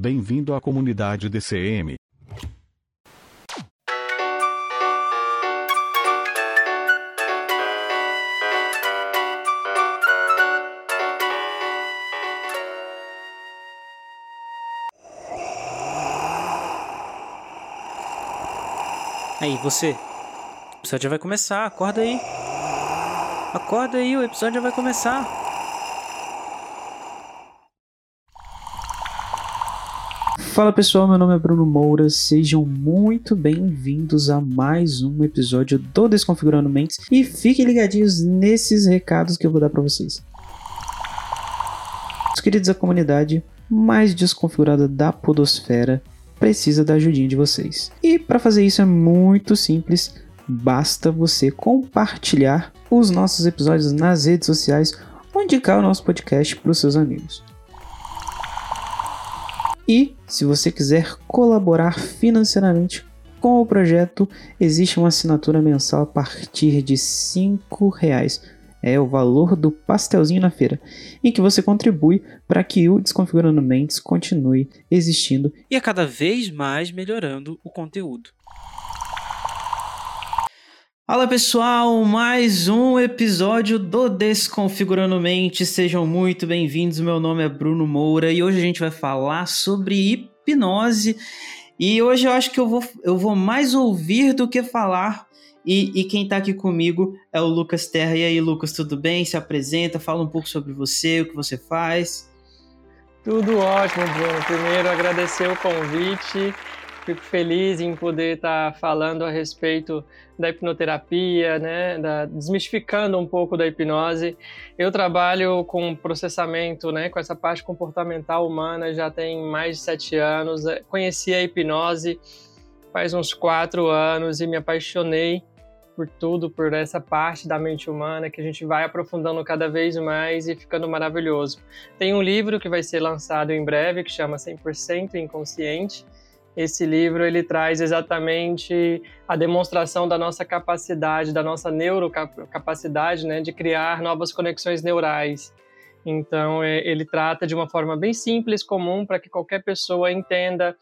Bem-vindo à comunidade DCM. Aí, você. O episódio já vai começar, acorda aí. Acorda aí, o episódio já vai começar. Fala pessoal, meu nome é Bruno Moura, sejam muito bem-vindos a mais um episódio do Desconfigurando Mentes e fiquem ligadinhos nesses recados que eu vou dar para vocês. Os queridos da comunidade mais desconfigurada da podosfera precisa da ajudinha de vocês. E para fazer isso é muito simples, basta você compartilhar os nossos episódios nas redes sociais ou indicar o nosso podcast para os seus amigos. E se você quiser colaborar financeiramente com o projeto, existe uma assinatura mensal a partir de R$ reais. É o valor do pastelzinho na feira, em que você contribui para que o Desconfigurando Mentes continue existindo e a cada vez mais melhorando o conteúdo. Fala pessoal, mais um episódio do Desconfigurando Mente. Sejam muito bem-vindos. Meu nome é Bruno Moura e hoje a gente vai falar sobre hipnose. E hoje eu acho que eu vou, eu vou mais ouvir do que falar. E, e quem tá aqui comigo é o Lucas Terra. E aí, Lucas, tudo bem? Se apresenta, fala um pouco sobre você, o que você faz. Tudo ótimo, Bruno. Primeiro, agradecer o convite. Fico feliz em poder estar falando a respeito da hipnoterapia, né, da, desmistificando um pouco da hipnose. Eu trabalho com processamento, né, com essa parte comportamental humana já tem mais de sete anos. Conheci a hipnose faz uns quatro anos e me apaixonei por tudo, por essa parte da mente humana que a gente vai aprofundando cada vez mais e ficando maravilhoso. Tem um livro que vai ser lançado em breve que chama 100% Inconsciente esse livro ele traz exatamente a demonstração da nossa capacidade, da nossa neurocapacidade, né, de criar novas conexões neurais. Então, é, ele trata de uma forma bem simples, comum, para que qualquer pessoa entenda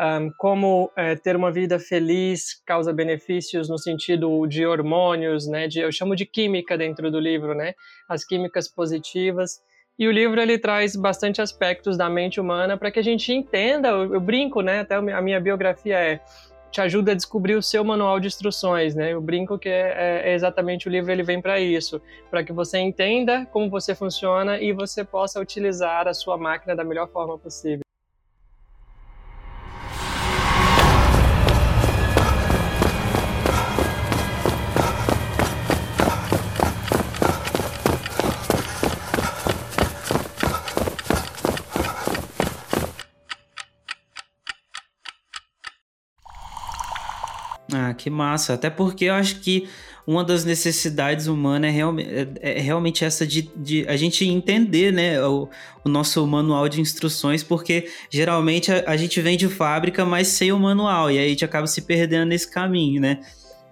um, como é, ter uma vida feliz causa benefícios no sentido de hormônios, né? De, eu chamo de química dentro do livro, né? As químicas positivas e o livro ele traz bastante aspectos da mente humana para que a gente entenda. Eu, eu, brinco, né? Até a minha biografia é te ajuda a descobrir o seu manual de instruções, né? Eu brinco que é, é, é exatamente o livro ele vem para isso, para que você entenda como você funciona e você possa utilizar a sua máquina da melhor forma possível. Ah, que massa. Até porque eu acho que uma das necessidades humanas é, real, é, é realmente essa de, de, a gente entender né, o, o, nosso manual de instruções, porque geralmente a, a, gente vem de fábrica, mas sem o manual, e aí a gente acaba se perdendo nesse caminho, né?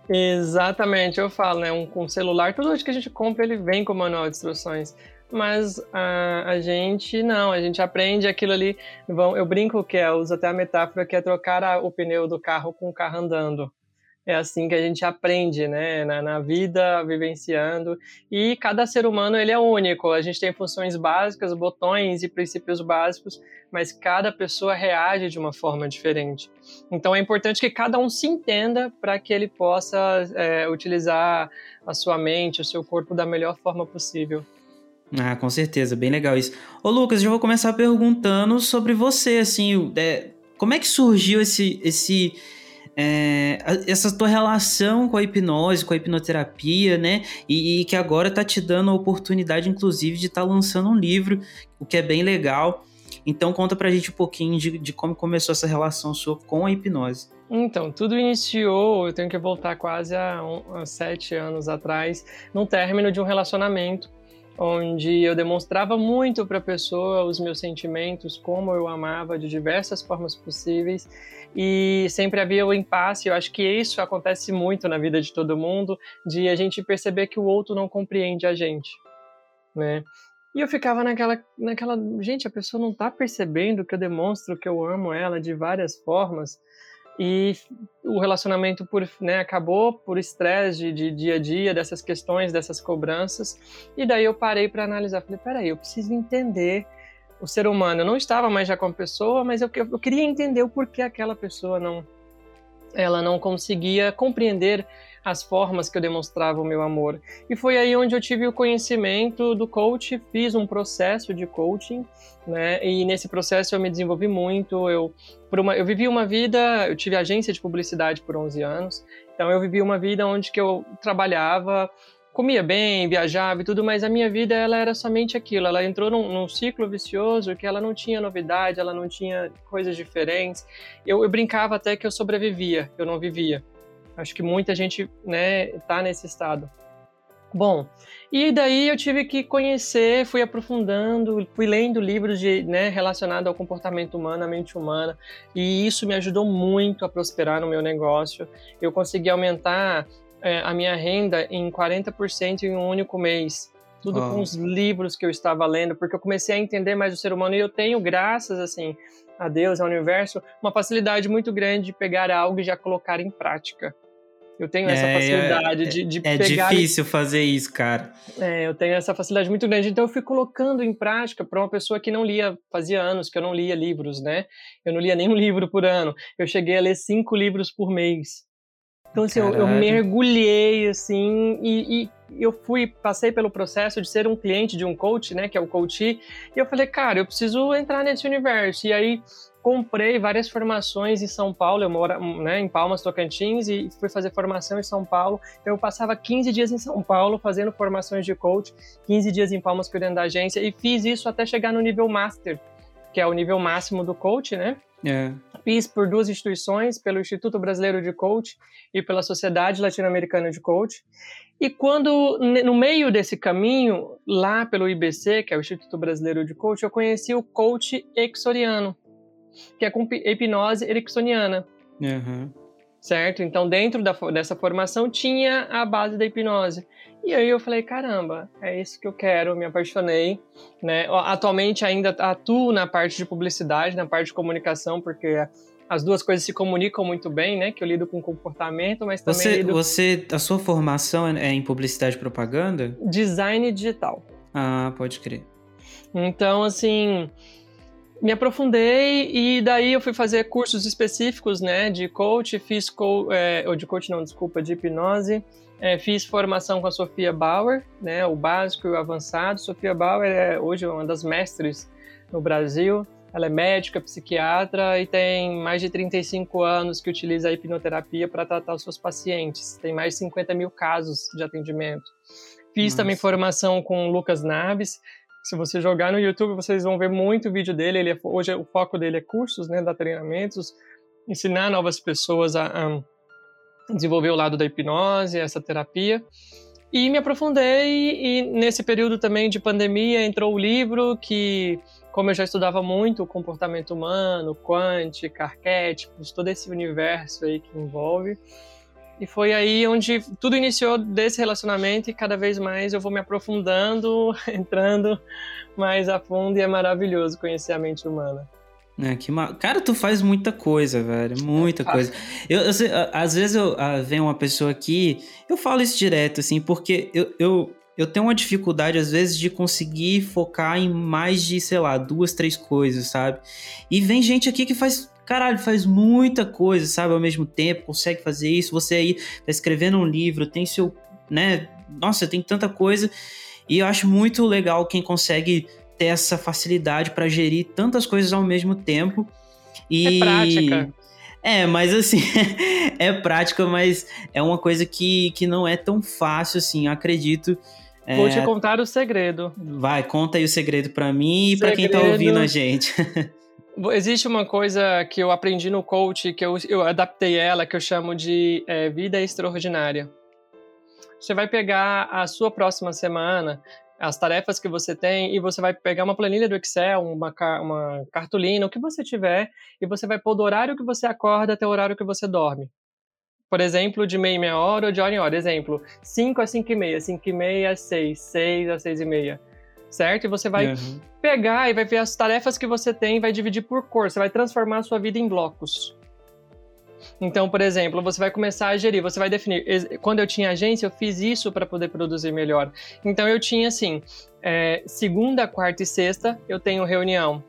Exatamente, eu falo, né? Um, um celular, tudo que a gente compra, ele vem com o manual de instruções mas a, a, gente não, a gente aprende aquilo ali. eu brinco que é, eu uso até a metáfora que é trocar a, o pneu do carro com o carro andando é assim que a gente aprende, né, na, na, vida, vivenciando. E cada ser humano ele é único. A gente tem funções básicas, botões e princípios básicos, mas cada pessoa reage de uma forma diferente. Então é importante que cada um se entenda para que ele possa é, utilizar a sua mente, o seu corpo da melhor forma possível. Ah, com certeza, bem legal isso. Ô Lucas, eu vou começar perguntando sobre você, assim, é, como é que surgiu esse esse é, essa tua relação com a hipnose, com a hipnoterapia, né? E, e que agora tá te dando a oportunidade, inclusive, de estar tá lançando um livro, o que é bem legal. Então conta pra gente um pouquinho de, de como começou essa relação sua com a hipnose. Então, tudo iniciou, eu tenho que voltar quase a, um, a sete anos atrás, no término de um relacionamento onde eu demonstrava muito para a pessoa os meus sentimentos, como eu amava de diversas formas possíveis e sempre havia o impasse. Eu acho que isso acontece muito na vida de todo mundo, de a gente perceber que o outro não compreende a gente, né? E eu ficava naquela, naquela, gente, a pessoa não está percebendo que eu demonstro que eu amo ela de várias formas e o relacionamento por, né, acabou por estresse de, de, dia a dia, dessas questões, dessas cobranças. E daí eu parei para analisar. Falei, peraí, eu preciso entender o ser humano. Eu não estava mais já com a pessoa, mas eu, eu queria entender o porquê aquela pessoa não, ela não conseguia compreender as formas que eu demonstrava o meu amor. E foi aí onde eu tive o conhecimento do coach, fiz um processo de coaching, né? E nesse processo eu me desenvolvi muito. Eu, por uma, eu vivi uma vida, eu tive agência de publicidade por 11 anos, então eu vivi uma vida onde que eu trabalhava, comia bem, viajava e tudo, mas a minha vida ela era somente aquilo. Ela entrou num, num ciclo vicioso que ela não tinha novidade, ela não tinha coisas diferentes. Eu, eu brincava até que eu sobrevivia, eu não vivia. Acho que muita gente, né, tá nesse estado. Bom, e daí eu tive que conhecer, fui aprofundando, fui lendo livros de, né, relacionados ao comportamento humano, à mente humana, e isso me ajudou muito a prosperar no meu negócio. Eu consegui aumentar é, a minha renda em 40% em um único mês. Tudo com os livros que eu estava lendo, porque eu comecei a entender mais o ser humano e eu tenho, graças assim a Deus, ao universo, uma facilidade muito grande de pegar algo e já colocar em prática. Eu tenho essa é, facilidade é, de, de é pegar. É difícil fazer isso, cara. É, eu tenho essa facilidade muito grande. Então eu fui colocando em prática para uma pessoa que não lia, fazia anos que eu não lia livros, né? Eu não lia nenhum livro por ano. Eu cheguei a ler cinco livros por mês. Então, assim, eu, eu, mergulhei, assim, e, e, eu fui, passei pelo processo de ser um cliente de um coach, né, que é o coach, e eu falei, cara, eu preciso entrar nesse universo. E aí, comprei várias formações em São Paulo, eu moro né, em Palmas, Tocantins, e fui fazer formação em São Paulo. Então, eu passava 15 dias em São Paulo fazendo formações de coach, 15 dias em Palmas cuidando da agência, e fiz isso até chegar no nível Master, que é o nível máximo do coach, né? É. Fiz por duas instituições, pelo Instituto Brasileiro de Coach e pela Sociedade Latino-Americana de Coach. E quando, no meio desse caminho, lá pelo IBC, que é o Instituto Brasileiro de Coach, eu conheci o coach exoriano, que é com hipnose ericksoniana. Uhum. Certo? Então, dentro da, dessa formação, tinha a base da hipnose. E aí eu falei, caramba, é isso que eu quero, me apaixonei, né? Atualmente ainda atuo na parte de publicidade, na parte de comunicação, porque as duas coisas se comunicam muito bem, né? Que eu lido com comportamento, mas também você, lido... Você, a sua formação é em publicidade e propaganda? Design digital. Ah, pode crer. Então, assim, me aprofundei e daí eu fui fazer cursos específicos, né, de coach, fiz co é, ou de coach não, desculpa, de hipnose, é, fiz formação com a Sofia Bauer, né, o básico e o avançado. Sofia Bauer é hoje uma das mestres no Brasil. Ela é médica, psiquiatra e tem mais de 35 anos que utiliza a hipnoterapia para tratar os seus pacientes. Tem mais de 50 mil casos de atendimento. Fiz Nossa. também formação com o Lucas Naves, se você jogar no YouTube, vocês vão ver muito vídeo dele. Ele é, hoje o foco dele é cursos, né, dar treinamentos, ensinar novas pessoas a, desenvolver o lado da hipnose, essa terapia. E me aprofundei e nesse período também de pandemia entrou o livro que, como eu já estudava muito o comportamento humano, quântica, arquétipos, todo esse universo aí que envolve, e foi aí onde tudo iniciou desse relacionamento e cada vez mais eu vou me aprofundando, entrando mais a fundo e é maravilhoso conhecer a mente humana. É, que mal. Cara, tu faz muita coisa, velho. Muita coisa. Eu, eu às vezes eu ah, vem uma pessoa aqui, eu falo isso direto, assim, porque eu, eu, eu tenho uma dificuldade, às vezes, de conseguir focar em mais de, sei lá, duas, três coisas, sabe? E vem gente aqui que faz caralho, faz muita coisa, sabe, ao mesmo tempo, consegue fazer isso. Você aí tá escrevendo um livro, tem seu, né? Nossa, tem tanta coisa. E eu acho muito legal quem consegue ter essa facilidade para gerir tantas coisas ao mesmo tempo. E... É prática. É, mas assim, é prática, mas é uma coisa que, que não é tão fácil assim, acredito. Vou te contar o segredo. Vai, conta aí o segredo para mim e para quem tá ouvindo a gente. Existe uma coisa que eu aprendi no coach, que eu, eu adaptei ela, que eu chamo de é, vida extraordinária. Você vai pegar a sua próxima semana, as tarefas que você tem, e você vai pegar uma planilha do Excel, uma, uma cartolina, o que você tiver, e você vai pôr do horário que você acorda até o horário que você dorme. Por exemplo, de meia meia hora ou de hora em hora. Exemplo, 5 a 5 e meia, 5 e meia a 6, 6 a 6 e meia. Certo? E você vai uhum. pegar e vai ver as tarefas que você tem, vai dividir por cor. Você vai transformar a sua vida em blocos. Então, por exemplo, você vai começar a gerir, você vai definir. Quando eu tinha agência, eu fiz isso para poder produzir melhor. Então, eu tinha assim: é, segunda, quarta e sexta, eu tenho reunião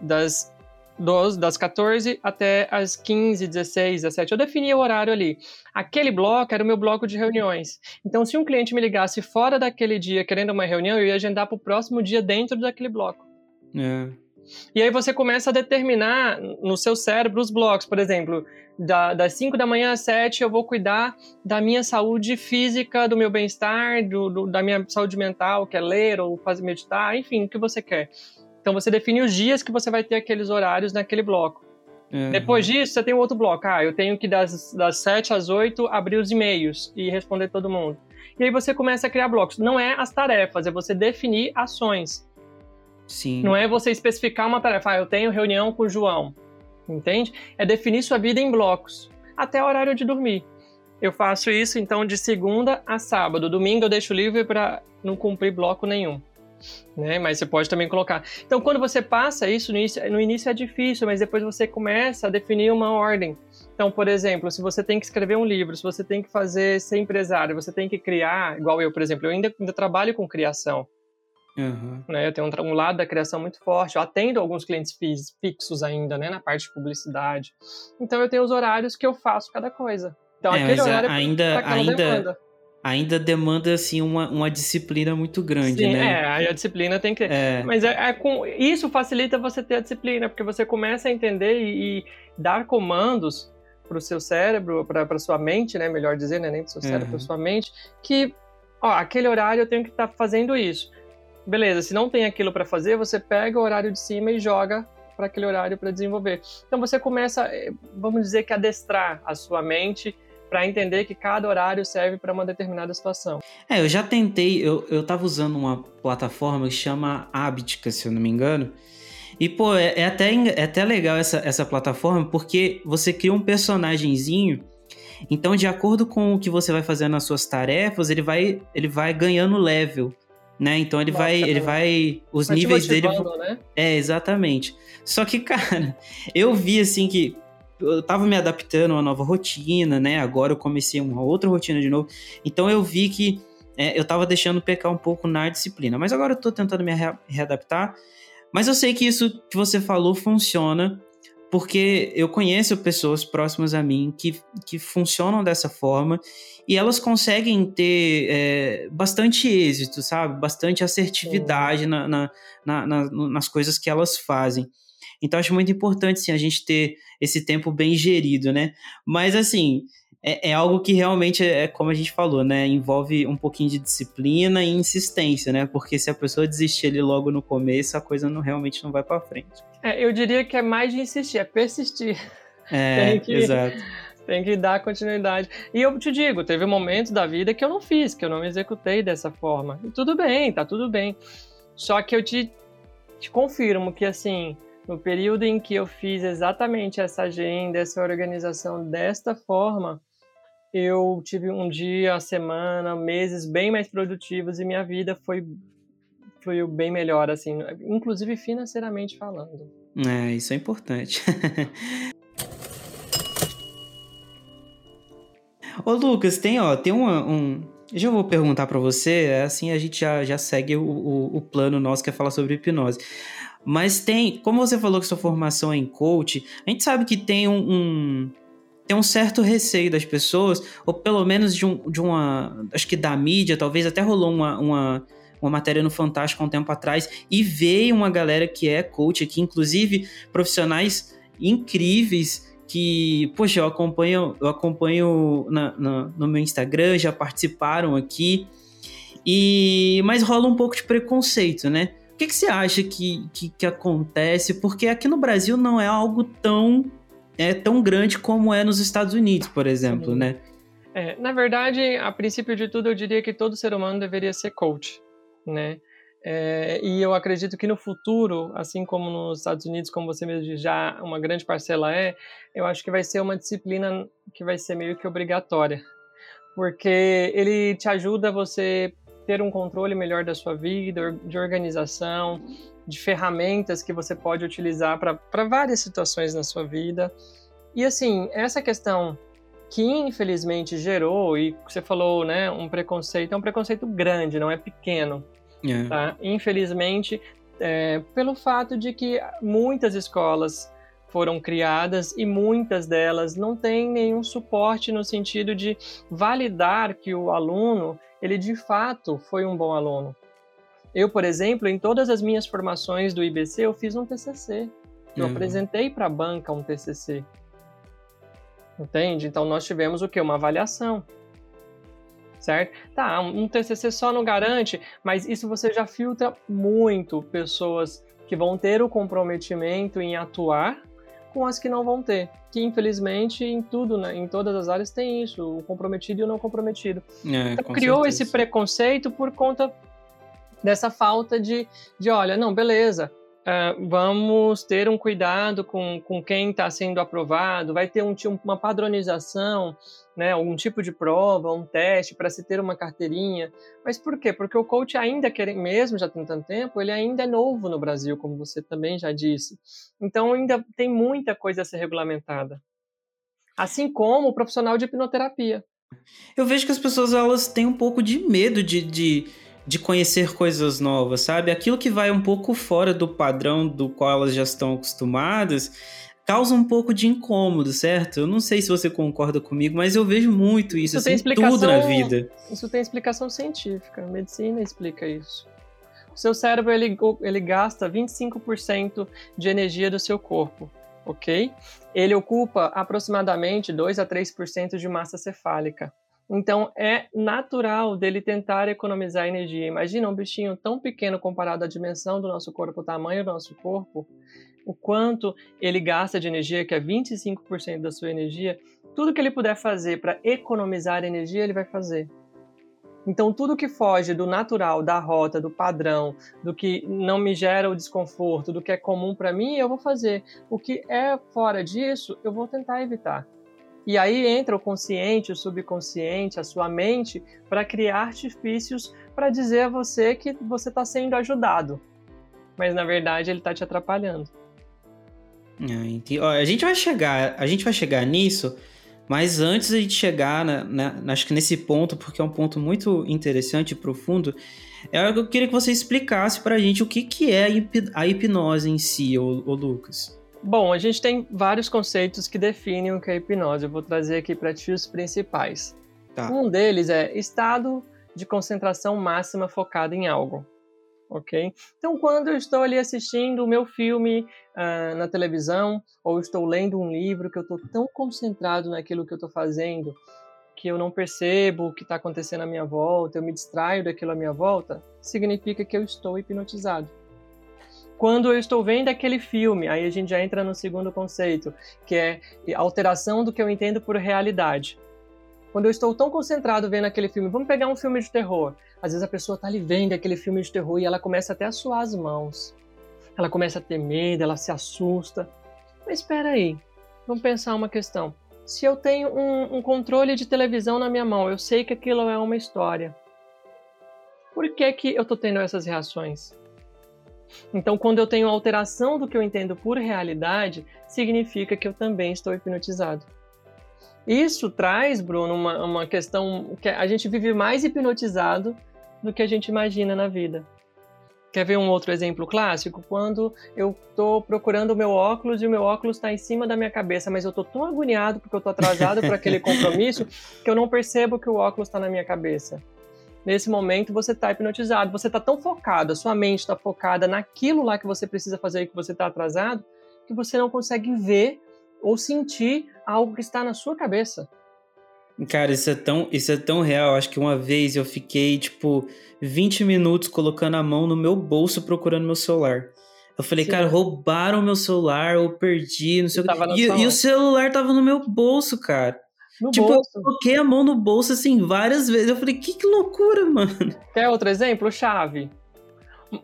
das dos, das 14 até as 15, 16, 17. Eu definia o horário ali. Aquele bloco era o meu bloco de reuniões. Então, se um cliente me ligasse fora daquele dia querendo uma reunião, eu ia agendar para o próximo dia dentro daquele bloco. É. E aí você começa a determinar no seu cérebro os blocos. Por exemplo, da, das 5 da manhã às 7 eu vou cuidar da minha saúde física, do meu bem-estar, da minha saúde mental, que é ler ou fazer meditar, enfim, o que você quer. Então você define os dias que você vai ter aqueles horários naquele bloco. Uhum. Depois disso, você tem outro bloco. Ah, eu tenho que das, das 7 às 8 abrir os e-mails e responder todo mundo. E aí você começa a criar blocos. Não é as tarefas, é você definir ações. Sim. Não é você especificar uma tarefa. Ah, eu tenho reunião com o João. Entende? É definir sua vida em blocos. Até o horário de dormir. Eu faço isso então de segunda a sábado. Domingo eu deixo livre para não cumprir bloco nenhum né? Mas você pode também colocar. Então, quando você passa isso no início, no início é difícil, mas depois você começa a definir uma ordem. Então, por exemplo, se você tem que escrever um livro, se você tem que fazer ser empresário, você tem que criar, igual eu, por exemplo, eu ainda, ainda trabalho com criação. Uhum. Né, eu tenho um, um, lado da criação muito forte. Eu atendo alguns clientes fixos ainda, né, na parte de publicidade. Então eu tenho os horários que eu faço cada coisa. Então é, aquele horário ainda, é ainda, demanda ainda demanda assim uma, uma disciplina muito grande, Sim, né? É, a disciplina tem que. É. Mas é, é, com isso facilita você ter a disciplina, porque você começa a entender e, e dar comandos para o seu cérebro, para sua mente, né? Melhor dizer, né? Nem para o seu cérebro, para sua mente, que ó, aquele horário eu tenho que estar tá fazendo isso. Beleza, se não tem aquilo para fazer, você pega o horário de cima e joga para aquele horário para desenvolver. Então você começa, eh, vamos dizer que adestrar a sua mente para entender que cada horário serve para uma determinada situação. É, eu já tentei, eu, eu tava usando uma plataforma que chama Habitica, se eu não me engano. E, pô, é, é até, é até legal essa, essa plataforma porque você cria um personagemzinho. Então, de acordo com o que você vai fazendo nas suas tarefas, ele vai, ele vai ganhando level. Né? Então ele Nossa, vai, ele vai, os vai níveis dele, né? é exatamente. Só que cara, eu vi assim que eu tava me adaptando a uma nova rotina, né? Agora eu comecei uma outra rotina de novo. Então eu vi que é, eu tava deixando pecar um pouco na disciplina. Mas agora eu tô tentando me readaptar. Mas eu sei que isso que você falou funciona, porque eu conheço pessoas próximas a mim que, que funcionam dessa forma e elas conseguem ter é, bastante êxito, sabe? Bastante assertividade na, na, na, nas coisas que elas fazem. Então acho muito importante sim, a gente ter esse tempo bem gerido, né? Mas assim, é, é, algo que realmente é, é como a gente falou, né? Envolve um pouquinho de disciplina e insistência, né? Porque se a pessoa desistir ali logo no começo, a coisa não realmente não vai para frente. É, eu diria que é mais de insistir, é persistir. É, que, exato. Tem que dar continuidade. E eu te digo, teve momentos da vida que eu não fiz, que eu não me executei dessa forma. E tudo bem, tá tudo bem. Só que eu te, te confirmo que, assim, no período em que eu fiz exatamente essa agenda, essa organização desta forma, eu tive um dia, a semana, meses bem mais produtivos e minha vida foi foi bem melhor assim, inclusive financeiramente falando. É, isso é importante. Ô Lucas, tem ó, tem um, eu já vou perguntar para você, assim a gente já, já segue o, o, o plano nosso que é falar sobre hipnose. Mas tem, como você falou que sua formação é em coach, a gente sabe que tem um, um tem um certo receio das pessoas, ou pelo menos de, um, de uma. Acho que da mídia, talvez até rolou uma, uma, uma matéria no Fantástico há um tempo atrás, e veio uma galera que é coach aqui, inclusive profissionais incríveis que, poxa, eu acompanho, eu acompanho na, na, no meu Instagram, já participaram aqui. E mas rola um pouco de preconceito, né? O que, que você acha que, que, que acontece? Porque aqui no Brasil não é algo tão é tão grande como é nos Estados Unidos, por exemplo, Sim. né? É, na verdade, a princípio de tudo, eu diria que todo ser humano deveria ser coach, né? É, e eu acredito que no futuro, assim como nos Estados Unidos, como você mesmo já uma grande parcela é, eu acho que vai ser uma disciplina que vai ser meio que obrigatória, porque ele te ajuda a você ter um controle melhor da sua vida, de organização, de ferramentas que você pode utilizar para várias situações na sua vida. E assim, essa questão que infelizmente gerou, e você falou, né, um preconceito, é um preconceito grande, não é pequeno. É. Tá? Infelizmente, é, pelo fato de que muitas escolas foram criadas e muitas delas não têm nenhum suporte no sentido de validar que o aluno ele de fato foi um bom aluno. Eu, por exemplo, em todas as minhas formações do IBC, eu fiz um TCC. Eu Uhum. apresentei para a banca um TCC. Entende? Então nós tivemos o que? Uma avaliação. Certo? Tá, um TCC só não garante, mas isso você já filtra muito pessoas que vão ter o comprometimento em atuar com as que não vão ter. Que infelizmente em tudo, né, em todas as áreas tem isso, o comprometido e o não comprometido. É, Então, com criou certeza. esse preconceito por conta dessa falta de, de olha, não, beleza, ah, vamos ter um cuidado com, com quem está sendo aprovado, vai ter um, uma padronização, né, um tipo de prova, um teste para se ter uma carteirinha. Mas por quê? Porque o coach ainda quer, mesmo já tem tanto tempo, ele ainda é novo no Brasil, como você também já disse. Então ainda tem muita coisa a ser regulamentada. Assim como o profissional de hipnoterapia. Eu vejo que as pessoas elas têm um pouco de medo de, de, de conhecer coisas novas, sabe? Aquilo que vai um pouco fora do padrão do qual elas já estão acostumadas causa um pouco de incômodo, certo? Eu não sei se você concorda comigo, mas eu vejo muito isso, Isso assim, tudo na vida. Isso tem explicação científica, a medicina explica isso. O seu cérebro ele, ele gasta 25% de energia do seu corpo, ok? Ele ocupa aproximadamente 2 a 3% de massa cefálica. Então é natural dele tentar economizar energia. Imagina um bichinho tão pequeno comparado à dimensão do nosso corpo, o tamanho do nosso corpo, o quanto ele gasta de energia, que é 25% da sua energia. Tudo que ele puder fazer para economizar energia, ele vai fazer. Então, tudo que foge do natural, da rota, do padrão, do que não me gera o desconforto, do que é comum para mim, eu vou fazer. O que é fora disso, eu vou tentar evitar. E aí entra o consciente, o subconsciente, a sua mente, para criar artifícios para dizer a você que você está sendo ajudado. Mas na verdade ele está te atrapalhando. Ah. Ó, a gente vai chegar, a gente vai chegar nisso, mas antes de chegar, na, na- acho que nesse ponto, porque é um ponto muito interessante e profundo, é eu queria que você explicasse pra gente o que, que é a a hipnose em si, ô, ô Lucas. Bom, a gente tem vários conceitos que definem o que é hipnose. Eu vou trazer aqui para ti os principais. Tá. Um deles é estado de concentração máxima focada em algo. Ok? Então, quando eu estou ali assistindo o meu filme ah, na televisão, ou estou lendo um livro que eu estou tão concentrado naquilo que eu estou fazendo, que eu não percebo o que está acontecendo à minha volta, eu me distraio daquilo à minha volta, significa que eu estou hipnotizado. Quando eu estou vendo aquele filme, aí a gente já entra no segundo conceito, que é alteração do que eu entendo por realidade. Quando eu estou tão concentrado vendo aquele filme, vamos pegar um filme de terror. Às vezes a pessoa está ali vendo aquele filme de terror e ela começa até a suar as mãos. Ela começa a ter medo, ela se assusta. Mas espera aí, vamos pensar uma questão. Se eu tenho um, um controle de televisão na minha mão, eu sei que aquilo é uma história. Por que, que eu estou tendo essas reações? Então, quando eu tenho alteração do que eu entendo por realidade, significa que eu também estou hipnotizado. Isso traz, Bruno, uma, uma questão que a gente vive mais hipnotizado do que a gente imagina na vida. Quer ver um outro exemplo clássico? Quando eu estou procurando o meu óculos e o meu óculos está em cima da minha cabeça, mas eu estou tão agoniado porque eu estou atrasado para aquele compromisso que eu não percebo que o óculos está na minha cabeça. Nesse momento você está hipnotizado, você está tão focado, a sua mente está focada naquilo lá que você precisa fazer e que você está atrasado, que você não consegue ver ou sentir algo que está na sua cabeça. Cara, isso é tão, isso é tão real. Acho que uma vez eu fiquei, tipo, 20 minutos colocando a mão no meu bolso procurando meu celular. Eu falei, Sim. cara, roubaram meu celular, eu perdi, não sei o que. E, e, o celular tava no meu bolso, cara. No tipo, bolso. eu coloquei a mão no bolso, assim, várias vezes. Eu falei, que, que loucura, mano. Quer outro exemplo? Chave.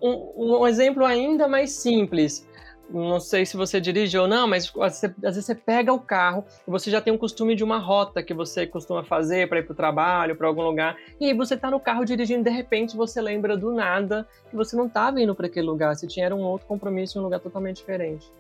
Um, um exemplo ainda mais simples não sei se você dirige ou não, mas às vezes você pega o carro e você já tem um costume de uma rota que você costuma fazer para ir para o trabalho, para algum lugar, e aí você está no carro dirigindo, de repente você lembra do nada que você não estava indo para aquele lugar, você tinha um outro compromisso em um lugar totalmente diferente.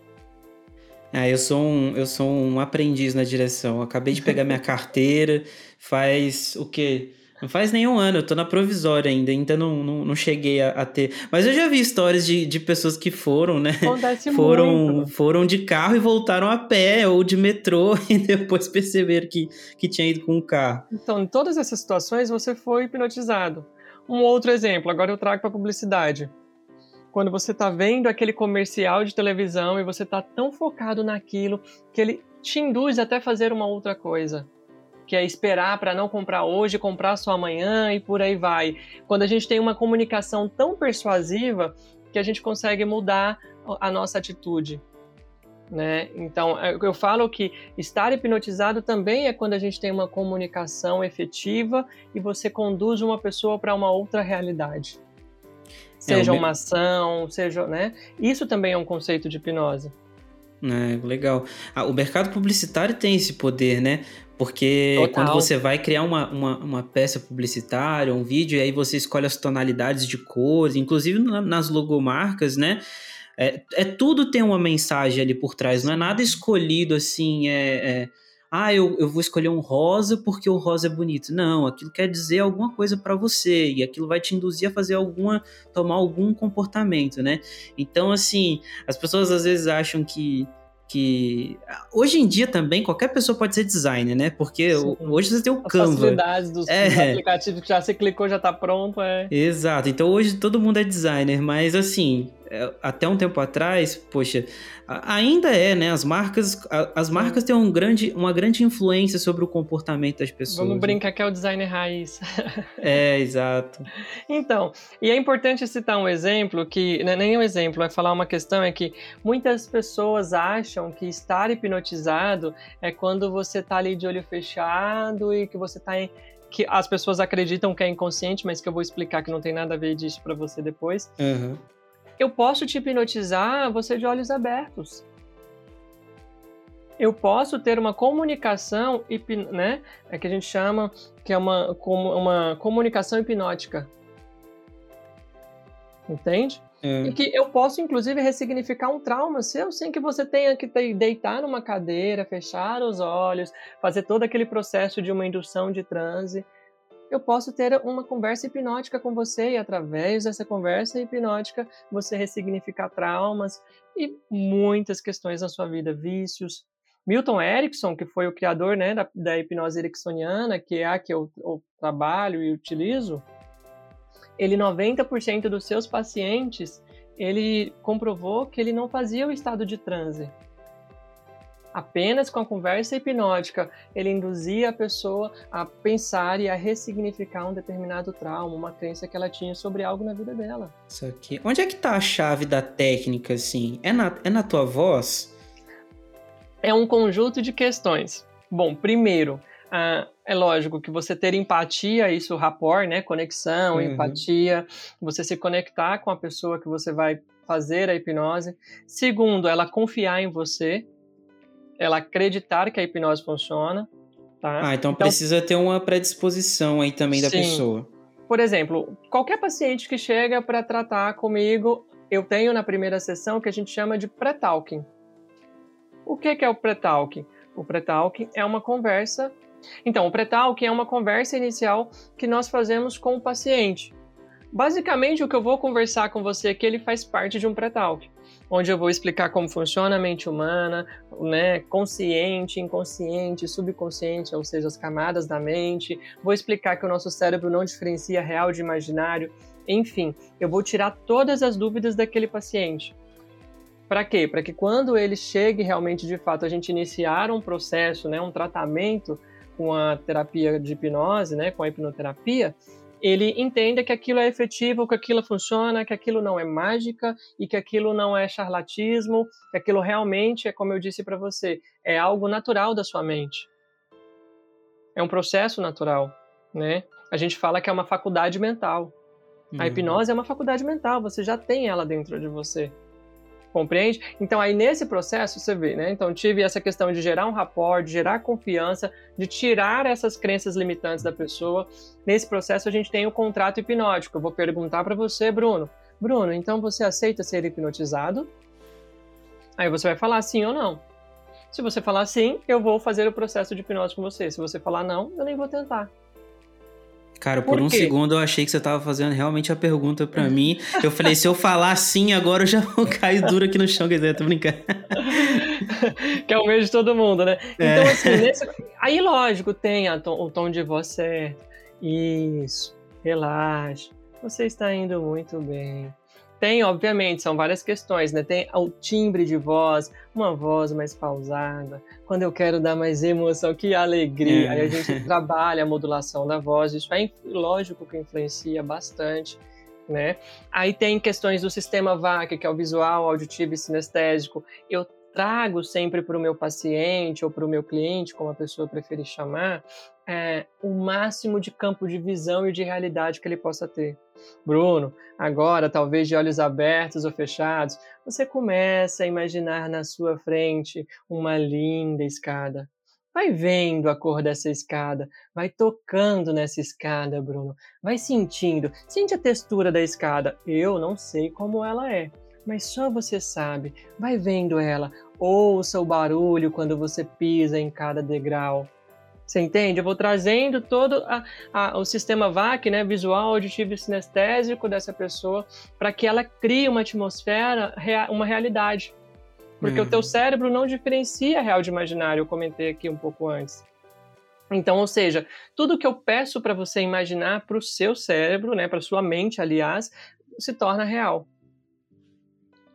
Ah, eu sou um, eu sou um aprendiz na direção. Eu acabei de pegar minha carteira, faz o quê? Não faz nenhum ano, eu tô na provisória ainda, ainda não, não, não cheguei a, a, ter. Mas eu já vi histórias de, de pessoas que foram, né? Acontece foram, muito. foram de carro e voltaram a pé, ou de metrô, e depois perceberam que, que tinha ido com o carro. Então, em todas essas situações, você foi hipnotizado. Um outro exemplo, agora eu trago para publicidade. Quando você está vendo aquele comercial de televisão e você está tão focado naquilo que ele te induz até fazer uma outra coisa que é esperar para não comprar hoje, comprar só amanhã e por aí vai. Quando a gente tem uma comunicação tão persuasiva que a gente consegue mudar a nossa atitude. Né? Então, é, eu falo que estar hipnotizado também é quando a gente tem uma comunicação efetiva e você conduz uma pessoa para uma outra realidade. É, seja é, uma ação, seja, né? Isso também é um conceito de hipnose. É, legal. Ah, o mercado publicitário tem esse poder, né? Porque Total. quando você vai criar uma, uma, uma, peça publicitária, um vídeo, e aí você escolhe as tonalidades de cores, inclusive nas logomarcas, né? É, é tudo tem uma mensagem ali por trás, não é nada escolhido assim, é, é ah, eu, eu vou escolher um rosa porque o rosa é bonito. Não, aquilo quer dizer alguma coisa para você e aquilo vai te induzir a fazer alguma, tomar algum comportamento, né? Então, assim, as pessoas às vezes acham que que hoje em dia também qualquer pessoa pode ser designer, né? Porque Sim. hoje você tem o As Canva. facilidades dos, é. dos, aplicativos que já você clicou já tá pronto, é. Exato. Então hoje todo mundo é designer, mas assim, até um tempo atrás, poxa, ainda é, né? As marcas, as marcas têm um grande, uma grande influência sobre o comportamento das pessoas. Vamos brincar que é o designer raiz. é, exato. Então, e é importante citar um exemplo que, não é nem um exemplo, é falar uma questão, é que muitas pessoas acham que estar hipnotizado é quando você está ali de olho fechado e que você está em que as pessoas acreditam que é inconsciente, mas que eu vou explicar que não tem nada a ver disso para você depois. Uhum eu posso te hipnotizar você de olhos abertos. Eu posso ter uma comunicação, né, é que a gente chama que é uma, uma comunicação hipnótica. Entende? É. E que eu posso, inclusive, ressignificar um trauma seu sem que você tenha que deitar numa cadeira, fechar os olhos, fazer todo aquele processo de uma indução de transe eu posso ter uma conversa hipnótica com você e através dessa conversa hipnótica você ressignificar traumas e muitas questões na sua vida, vícios. Milton Erickson, que foi o criador né, da, da hipnose ericksoniana, que é a que eu, eu trabalho e utilizo, ele 90% dos seus pacientes, ele comprovou que ele não fazia o estado de transe. Apenas com a conversa hipnótica, ele induzia a pessoa a pensar e a ressignificar um determinado trauma, uma crença que ela tinha sobre algo na vida dela. Isso aqui. Onde é que tá a chave da técnica, assim? É na, é na tua voz? É um conjunto de questões. Bom, primeiro, ah, é lógico que você ter empatia, isso rapport, né? Conexão, uhum. empatia, você se conectar com a pessoa que você vai fazer a hipnose. Segundo, ela confiar em você, ela acreditar que a hipnose funciona. Tá? Ah, então, então precisa ter uma predisposição aí também sim. da pessoa. Por exemplo, qualquer paciente que chega para tratar comigo, eu tenho na primeira sessão o que a gente chama de pré-talking. O que é o pré-talking? O pré-talking é uma conversa. Então, o pré-talking é uma conversa inicial que nós fazemos com o paciente. Basicamente, o que eu vou conversar com você aqui, ele faz parte de um pré-talk, onde eu vou explicar como funciona a mente humana, né, consciente, inconsciente, subconsciente, ou seja, as camadas da mente. Vou explicar que o nosso cérebro não diferencia real de imaginário. Enfim, eu vou tirar todas as dúvidas daquele paciente. Para quê? Para que quando ele chegue realmente de fato a gente iniciar um processo, né, um tratamento, com a terapia de hipnose, né, com a hipnoterapia, ele entenda que aquilo é efetivo, que aquilo funciona, que aquilo não é mágica e que aquilo não é charlatismo, que aquilo realmente é, como eu disse para você, é algo natural da sua mente. É um processo natural, né? A gente fala que é uma faculdade mental. Uhum. A hipnose é uma faculdade mental, você já tem ela dentro de você. Compreende? Então, aí nesse processo, você vê, né? Então, tive essa questão de gerar um rapport, de gerar confiança, de tirar essas crenças limitantes da pessoa. Nesse processo, a gente tem o contrato hipnótico. Eu vou perguntar para você, Bruno. Bruno, então você aceita ser hipnotizado? Aí você vai falar sim ou não. Se você falar sim, eu vou fazer o processo de hipnose com você. Se você falar não, eu nem vou tentar. Cara, por, por um segundo eu achei que você tava fazendo realmente a pergunta para mim. Eu falei, se eu falar sim, agora eu já vou cair duro aqui no chão, quer dizer, tô brincando. que é o medo de todo mundo, né? É. Então, assim, nesse... aí lógico, tem tom, o tom de voz certo. Isso, relaxa. Você está indo muito bem. Tem, obviamente, são várias questões, né? Tem o timbre de voz, uma voz mais pausada. Quando eu quero dar mais emoção, que alegria. É. Aí a gente trabalha a modulação da voz. Isso é lógico que influencia bastante. Né? Aí tem questões do sistema VAC, que é o visual, auditivo e sinestésico. Eu trago sempre para o meu paciente ou para o meu cliente, como a pessoa preferir chamar, é, o máximo de campo de visão e de realidade que ele possa ter. Bruno, agora, talvez de olhos abertos ou fechados, você começa a imaginar na sua frente uma linda escada. Vai vendo a cor dessa escada, vai tocando nessa escada, Bruno. Vai sentindo, sente a textura da escada. Eu não sei como ela é, mas só você sabe. Vai vendo ela, ouça o barulho quando você pisa em cada degrau. Você entende? Eu vou trazendo todo a, a, o sistema VAC, né, visual, auditivo e sinestésico dessa pessoa, para que ela crie uma atmosfera, uma realidade. Porque uhum. o teu cérebro não diferencia real de imaginário, eu comentei aqui um pouco antes. Então, ou seja, tudo que eu peço para você imaginar para o seu cérebro, né, para sua mente, aliás, se torna real.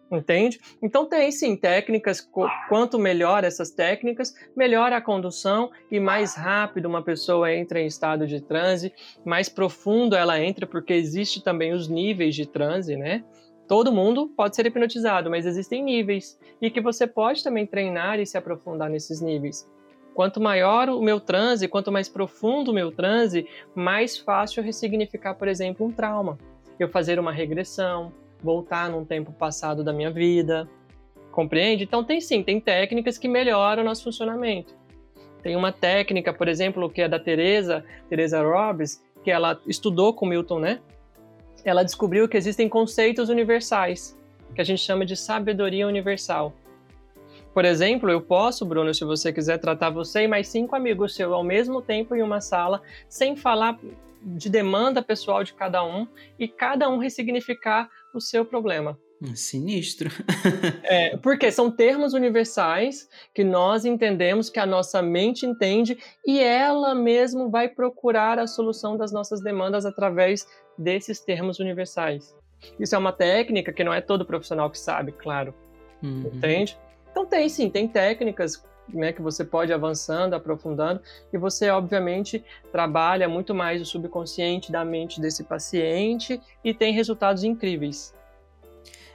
Entende? Então tem sim técnicas, quanto melhor essas técnicas, melhor a condução e mais rápido uma pessoa entra em estado de transe, mais profundo ela entra, porque existe também os níveis de transe, né? Todo mundo pode ser hipnotizado, mas existem níveis e que você pode também treinar e se aprofundar nesses níveis. Quanto maior o meu transe, quanto mais profundo o meu transe, mais fácil ressignificar, por exemplo, um trauma. Eu fazer uma regressão, voltar num tempo passado da minha vida. Compreende? Então tem sim, tem técnicas que melhoram o nosso funcionamento. Tem uma técnica, por exemplo, que é da Teresa, Teresa Robbins, que ela estudou com Milton, né? Ela descobriu que existem conceitos universais, que a gente chama de sabedoria universal. Por exemplo, eu posso, Bruno, se você quiser tratar você e mais cinco amigos seus ao mesmo tempo em uma sala, sem falar de demanda pessoal de cada um e cada um ressignificar o seu problema. Hum, sinistro. é, porque são termos universais que nós entendemos, que a nossa mente entende e ela mesmo vai procurar a solução das nossas demandas através desses termos universais. Isso é uma técnica que não é todo profissional que sabe, claro. Uhum. Entende? Então tem sim, tem técnicas né, que você pode avançando, aprofundando, e você, obviamente, trabalha muito mais o subconsciente da mente desse paciente e tem resultados incríveis.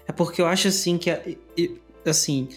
É porque eu acho assim que, assim,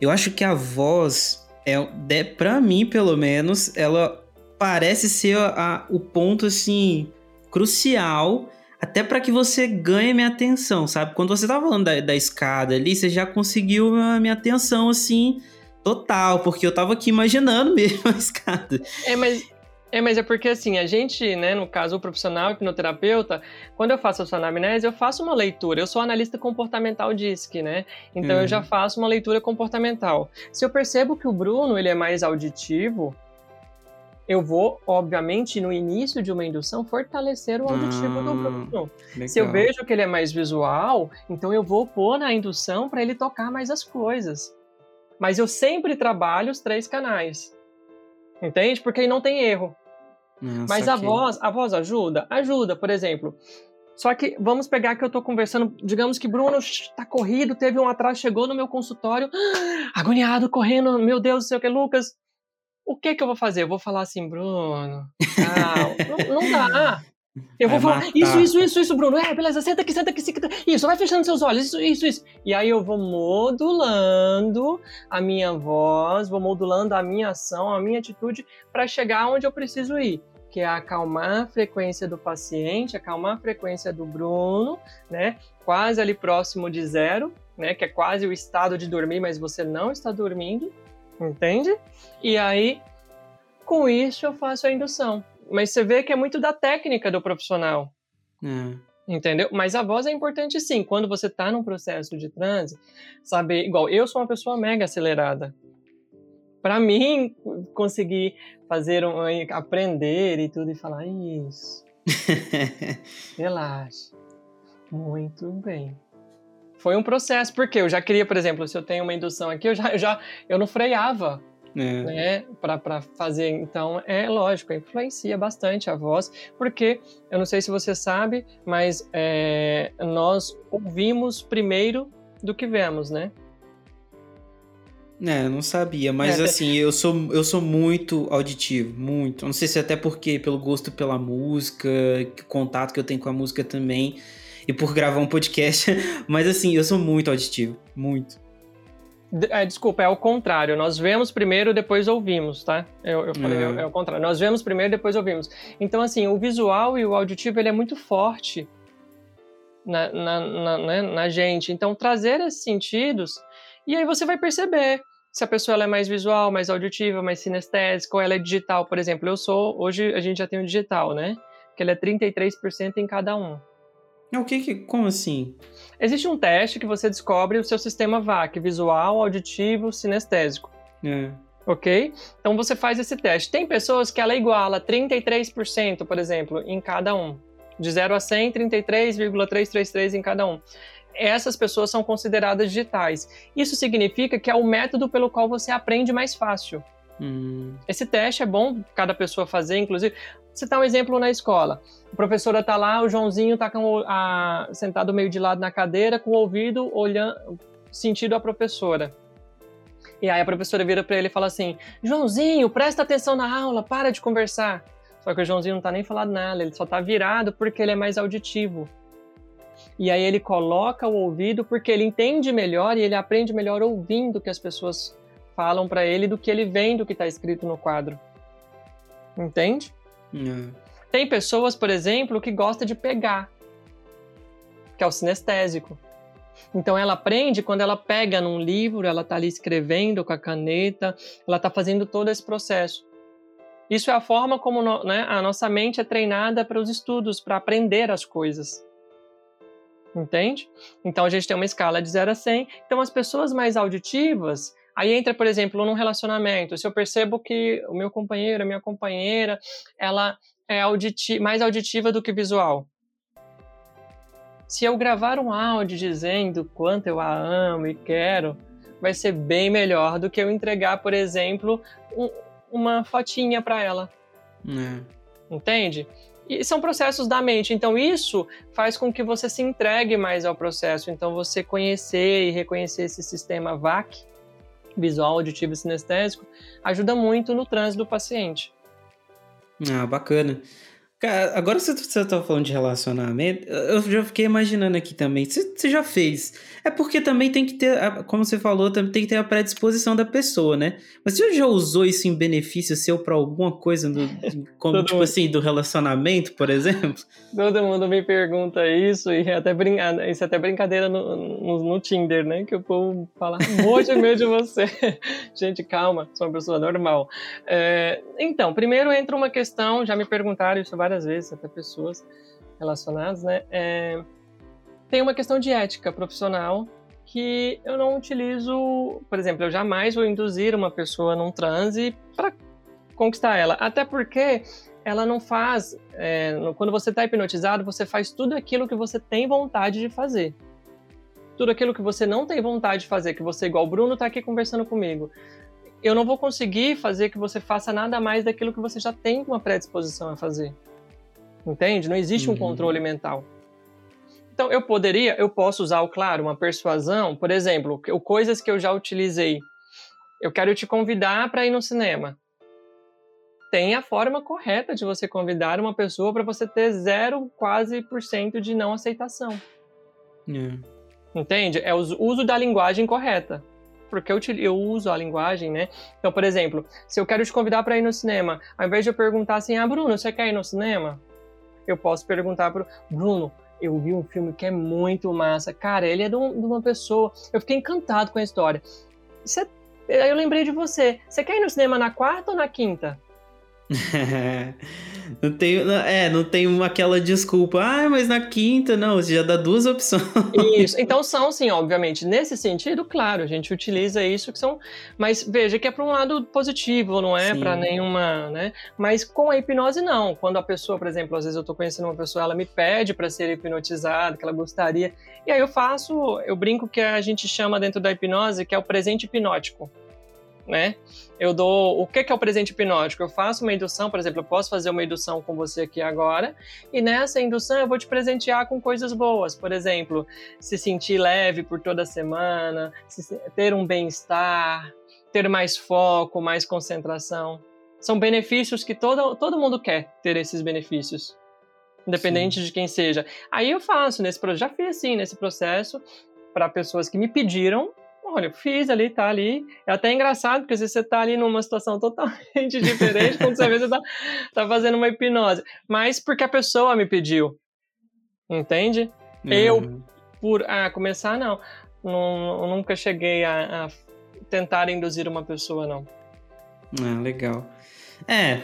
eu acho que a voz, é, para mim, pelo menos, ela parece ser a, o ponto, assim, crucial até para que você ganhe minha atenção, sabe? Quando você tava falando da, da escada ali, você já conseguiu a minha atenção, assim, Total, porque eu tava aqui imaginando mesmo a escada. É, mas é, mas é porque assim, a gente, né, no caso, o profissional hipnoterapeuta, quando eu faço a sua anamnese, eu faço uma leitura. Eu sou analista comportamental DISC, né? Então uhum. eu já uhum. faço uma leitura comportamental. Se eu percebo que o Bruno, ele é mais auditivo, eu vou, obviamente, no início de uma indução, fortalecer o auditivo do ah, Bruno. Legal. Se eu vejo que ele é mais visual, então eu vou pôr na indução para ele tocar mais as coisas mas eu sempre trabalho os três canais. Entende? Porque aí não tem erro. Nossa, mas a voz, a voz ajuda? Ajuda, por exemplo. Só que vamos pegar que eu tô conversando, digamos que Bruno tá corrido, teve um atraso, chegou no meu consultório, agoniado, correndo, meu Deus do céu, que Lucas, o que que eu vou fazer? Eu vou falar assim, Bruno, não, não dá. Eu vou Vai falar, matar. isso, isso, isso, isso, Bruno. É, beleza, senta aqui, senta aqui, senta aqui. Isso, vai fechando seus olhos, isso, isso, isso. E aí eu vou modulando a minha voz, vou modulando a minha ação, a minha atitude para chegar onde eu preciso ir, que é acalmar a frequência do paciente, acalmar a frequência do Bruno, né? Quase ali próximo de zero, né? Que é quase o estado de dormir, mas você não está dormindo, entende? E aí, com isso, eu faço a indução. Mas você vê que é muito da técnica do profissional. É. Entendeu? Mas a voz é importante sim. Quando você está num processo de transe, saber. Igual, eu sou uma pessoa mega acelerada. Para mim, conseguir fazer um. aprender e tudo e falar isso. Relaxa. Muito bem. Foi um processo, porque eu já queria, por exemplo, se eu tenho uma indução aqui, eu já, eu já eu não freava É. né, para fazer. Então, é lógico, influencia bastante a voz, porque eu não sei se você sabe, mas é, nós ouvimos primeiro do que vemos, né? É, eu não sabia, mas É, assim, eu sou, eu sou muito auditivo, muito. Não sei se até porque pelo gosto pela música, que- o contato que eu tenho com a música também, e por gravar um podcast, mas assim, eu sou muito auditivo, muito. É, desculpa, é o contrário. Nós vemos primeiro, depois ouvimos, tá? Eu, eu falei, É. é. é o contrário. Nós vemos primeiro, depois ouvimos. Então, assim, o visual e o auditivo, ele é muito forte na, na, na, né, na gente. Então, trazer esses sentidos, e aí você vai perceber se a pessoa é mais visual, mais auditiva, mais sinestésica, ou ela é digital, por exemplo. Eu sou, hoje a gente já tem o digital, né? Que ele é 33% em cada um. É, O que que, como assim? Existe um teste que você descobre o seu sistema VAC, visual, auditivo, sinestésico. É. Ok? Então você faz esse teste. Tem pessoas que ela iguala 33%, por exemplo, em cada um. De 0 a 100, 33,333 em cada um. Essas pessoas são consideradas digitais. Isso significa que é o método pelo qual você aprende mais fácil. Hum, Esse teste é bom cada pessoa fazer, inclusive. Você dá um exemplo na escola. A professora tá lá, o Joãozinho tá com a- sentado meio de lado na cadeira, com o ouvido olhando, sentido a professora. E aí a professora vira para ele e fala assim: Joãozinho, presta atenção na aula, para de conversar. Só que o Joãozinho não tá nem falando nada, ele só tá virado porque ele é mais auditivo. E aí ele coloca o ouvido porque ele entende melhor e ele aprende melhor ouvindo que as pessoas falam para ele do que ele vendo o que está escrito no quadro. Entende? é. Tem pessoas, por exemplo, que gosta de pegar, que é o sinestésico. Então ela aprende quando ela pega num livro, ela está ali escrevendo com a caneta, ela está fazendo todo esse processo. Isso é a forma como né, a nossa mente é treinada para os estudos, para aprender as coisas. Entende? Então a gente tem uma escala de 0 a 100. Então as pessoas mais auditivas, aí entra, por exemplo, num relacionamento. Se eu percebo que o meu companheiro, a minha companheira, ela é auditi mais auditiva do que visual. Se eu gravar um áudio dizendo quanto eu a amo e quero, vai ser bem melhor do que eu entregar, por exemplo, um- uma fotinha para ela. É. Entende? E são processos da mente. Então, isso faz com que você se entregue mais ao processo. Então, você conhecer e reconhecer esse sistema VAC, visual, auditivo e sinestésico, ajuda muito no transe do paciente. Ah, bacana. Cara, agora você, você tá falando de relacionamento, eu já fiquei imaginando aqui também. Você, você já fez. É porque também tem que ter, a- como você falou, também tem que ter a predisposição da pessoa, né? Mas você já usou isso em benefício seu pra alguma coisa, do, como, tipo mundo. assim, do relacionamento, por exemplo? Todo mundo me pergunta isso e é até brin... ah, isso é até brincadeira no, no, no Tinder, né? Que o povo fala, de medo de você. Gente, calma, sou uma pessoa normal. É, então, primeiro entra uma questão, já me perguntaram isso várias vezes, até pessoas relacionadas, né? É, tem uma questão de ética profissional que eu não utilizo, por exemplo, eu jamais vou induzir uma pessoa num transe para conquistar ela, até porque ela não faz. é, quando você está hipnotizado, você faz tudo aquilo que você tem vontade de fazer. Tudo aquilo que você não tem vontade de fazer, que você, igual o Bruno, está aqui conversando comigo. Eu não vou conseguir fazer que você faça nada mais daquilo que você já tem uma predisposição a fazer. Entende? Não existe um Uhum. controle mental. Então, eu poderia, eu posso usar, o claro, uma persuasão, por exemplo, coisas que eu já utilizei. Eu quero te convidar para ir no cinema. tem a forma correta de você convidar uma pessoa para você ter zero quase por cento de não aceitação. É. Entende? É o uso da linguagem correta. Porque eu, eu uso a linguagem, né? Então, por exemplo, se eu quero te convidar para ir no cinema, ao invés de eu perguntar assim, ah, Bruno, você quer ir no cinema? Eu posso perguntar para Bruno, eu vi um filme que é muito massa. Cara, ele é de, um, de uma pessoa. Eu fiquei encantado com a história. Você, eu lembrei de você. Você quer ir no cinema na quarta ou na quinta? não tem, é, não tem aquela desculpa, ah, mas na quinta, não, você já dá duas opções. Isso, então são, sim, obviamente, nesse sentido, claro, a gente utiliza isso que são, mas veja que é para um lado positivo, não é para nenhuma, né? Mas com a hipnose, não. Quando a pessoa, por exemplo, às vezes eu tô conhecendo uma pessoa, ela me pede para ser hipnotizada, que ela gostaria, e aí eu faço, eu brinco que a gente chama dentro da hipnose, que é o presente hipnótico né? Eu dou. O que é o presente hipnótico? Eu faço uma indução, por exemplo, eu posso fazer uma indução com você aqui agora, e nessa indução eu vou te presentear com coisas boas. Por exemplo, se sentir leve por toda a semana, ter um bem-estar, ter mais foco, mais concentração. São benefícios que todo, todo mundo quer ter esses benefícios. Independente Sim. de quem seja. Aí eu faço nesse processo, já fiz assim nesse processo para pessoas que me pediram olha, eu fiz ali, tá ali. É até engraçado, porque às vezes você tá ali numa situação totalmente diferente, quando você vê você tá, tá fazendo uma hipnose. Mas porque a pessoa me pediu. Entende? Uhum. Eu, por ah, começar, não. não nunca cheguei a, a tentar induzir uma pessoa, não. Ah, legal. É,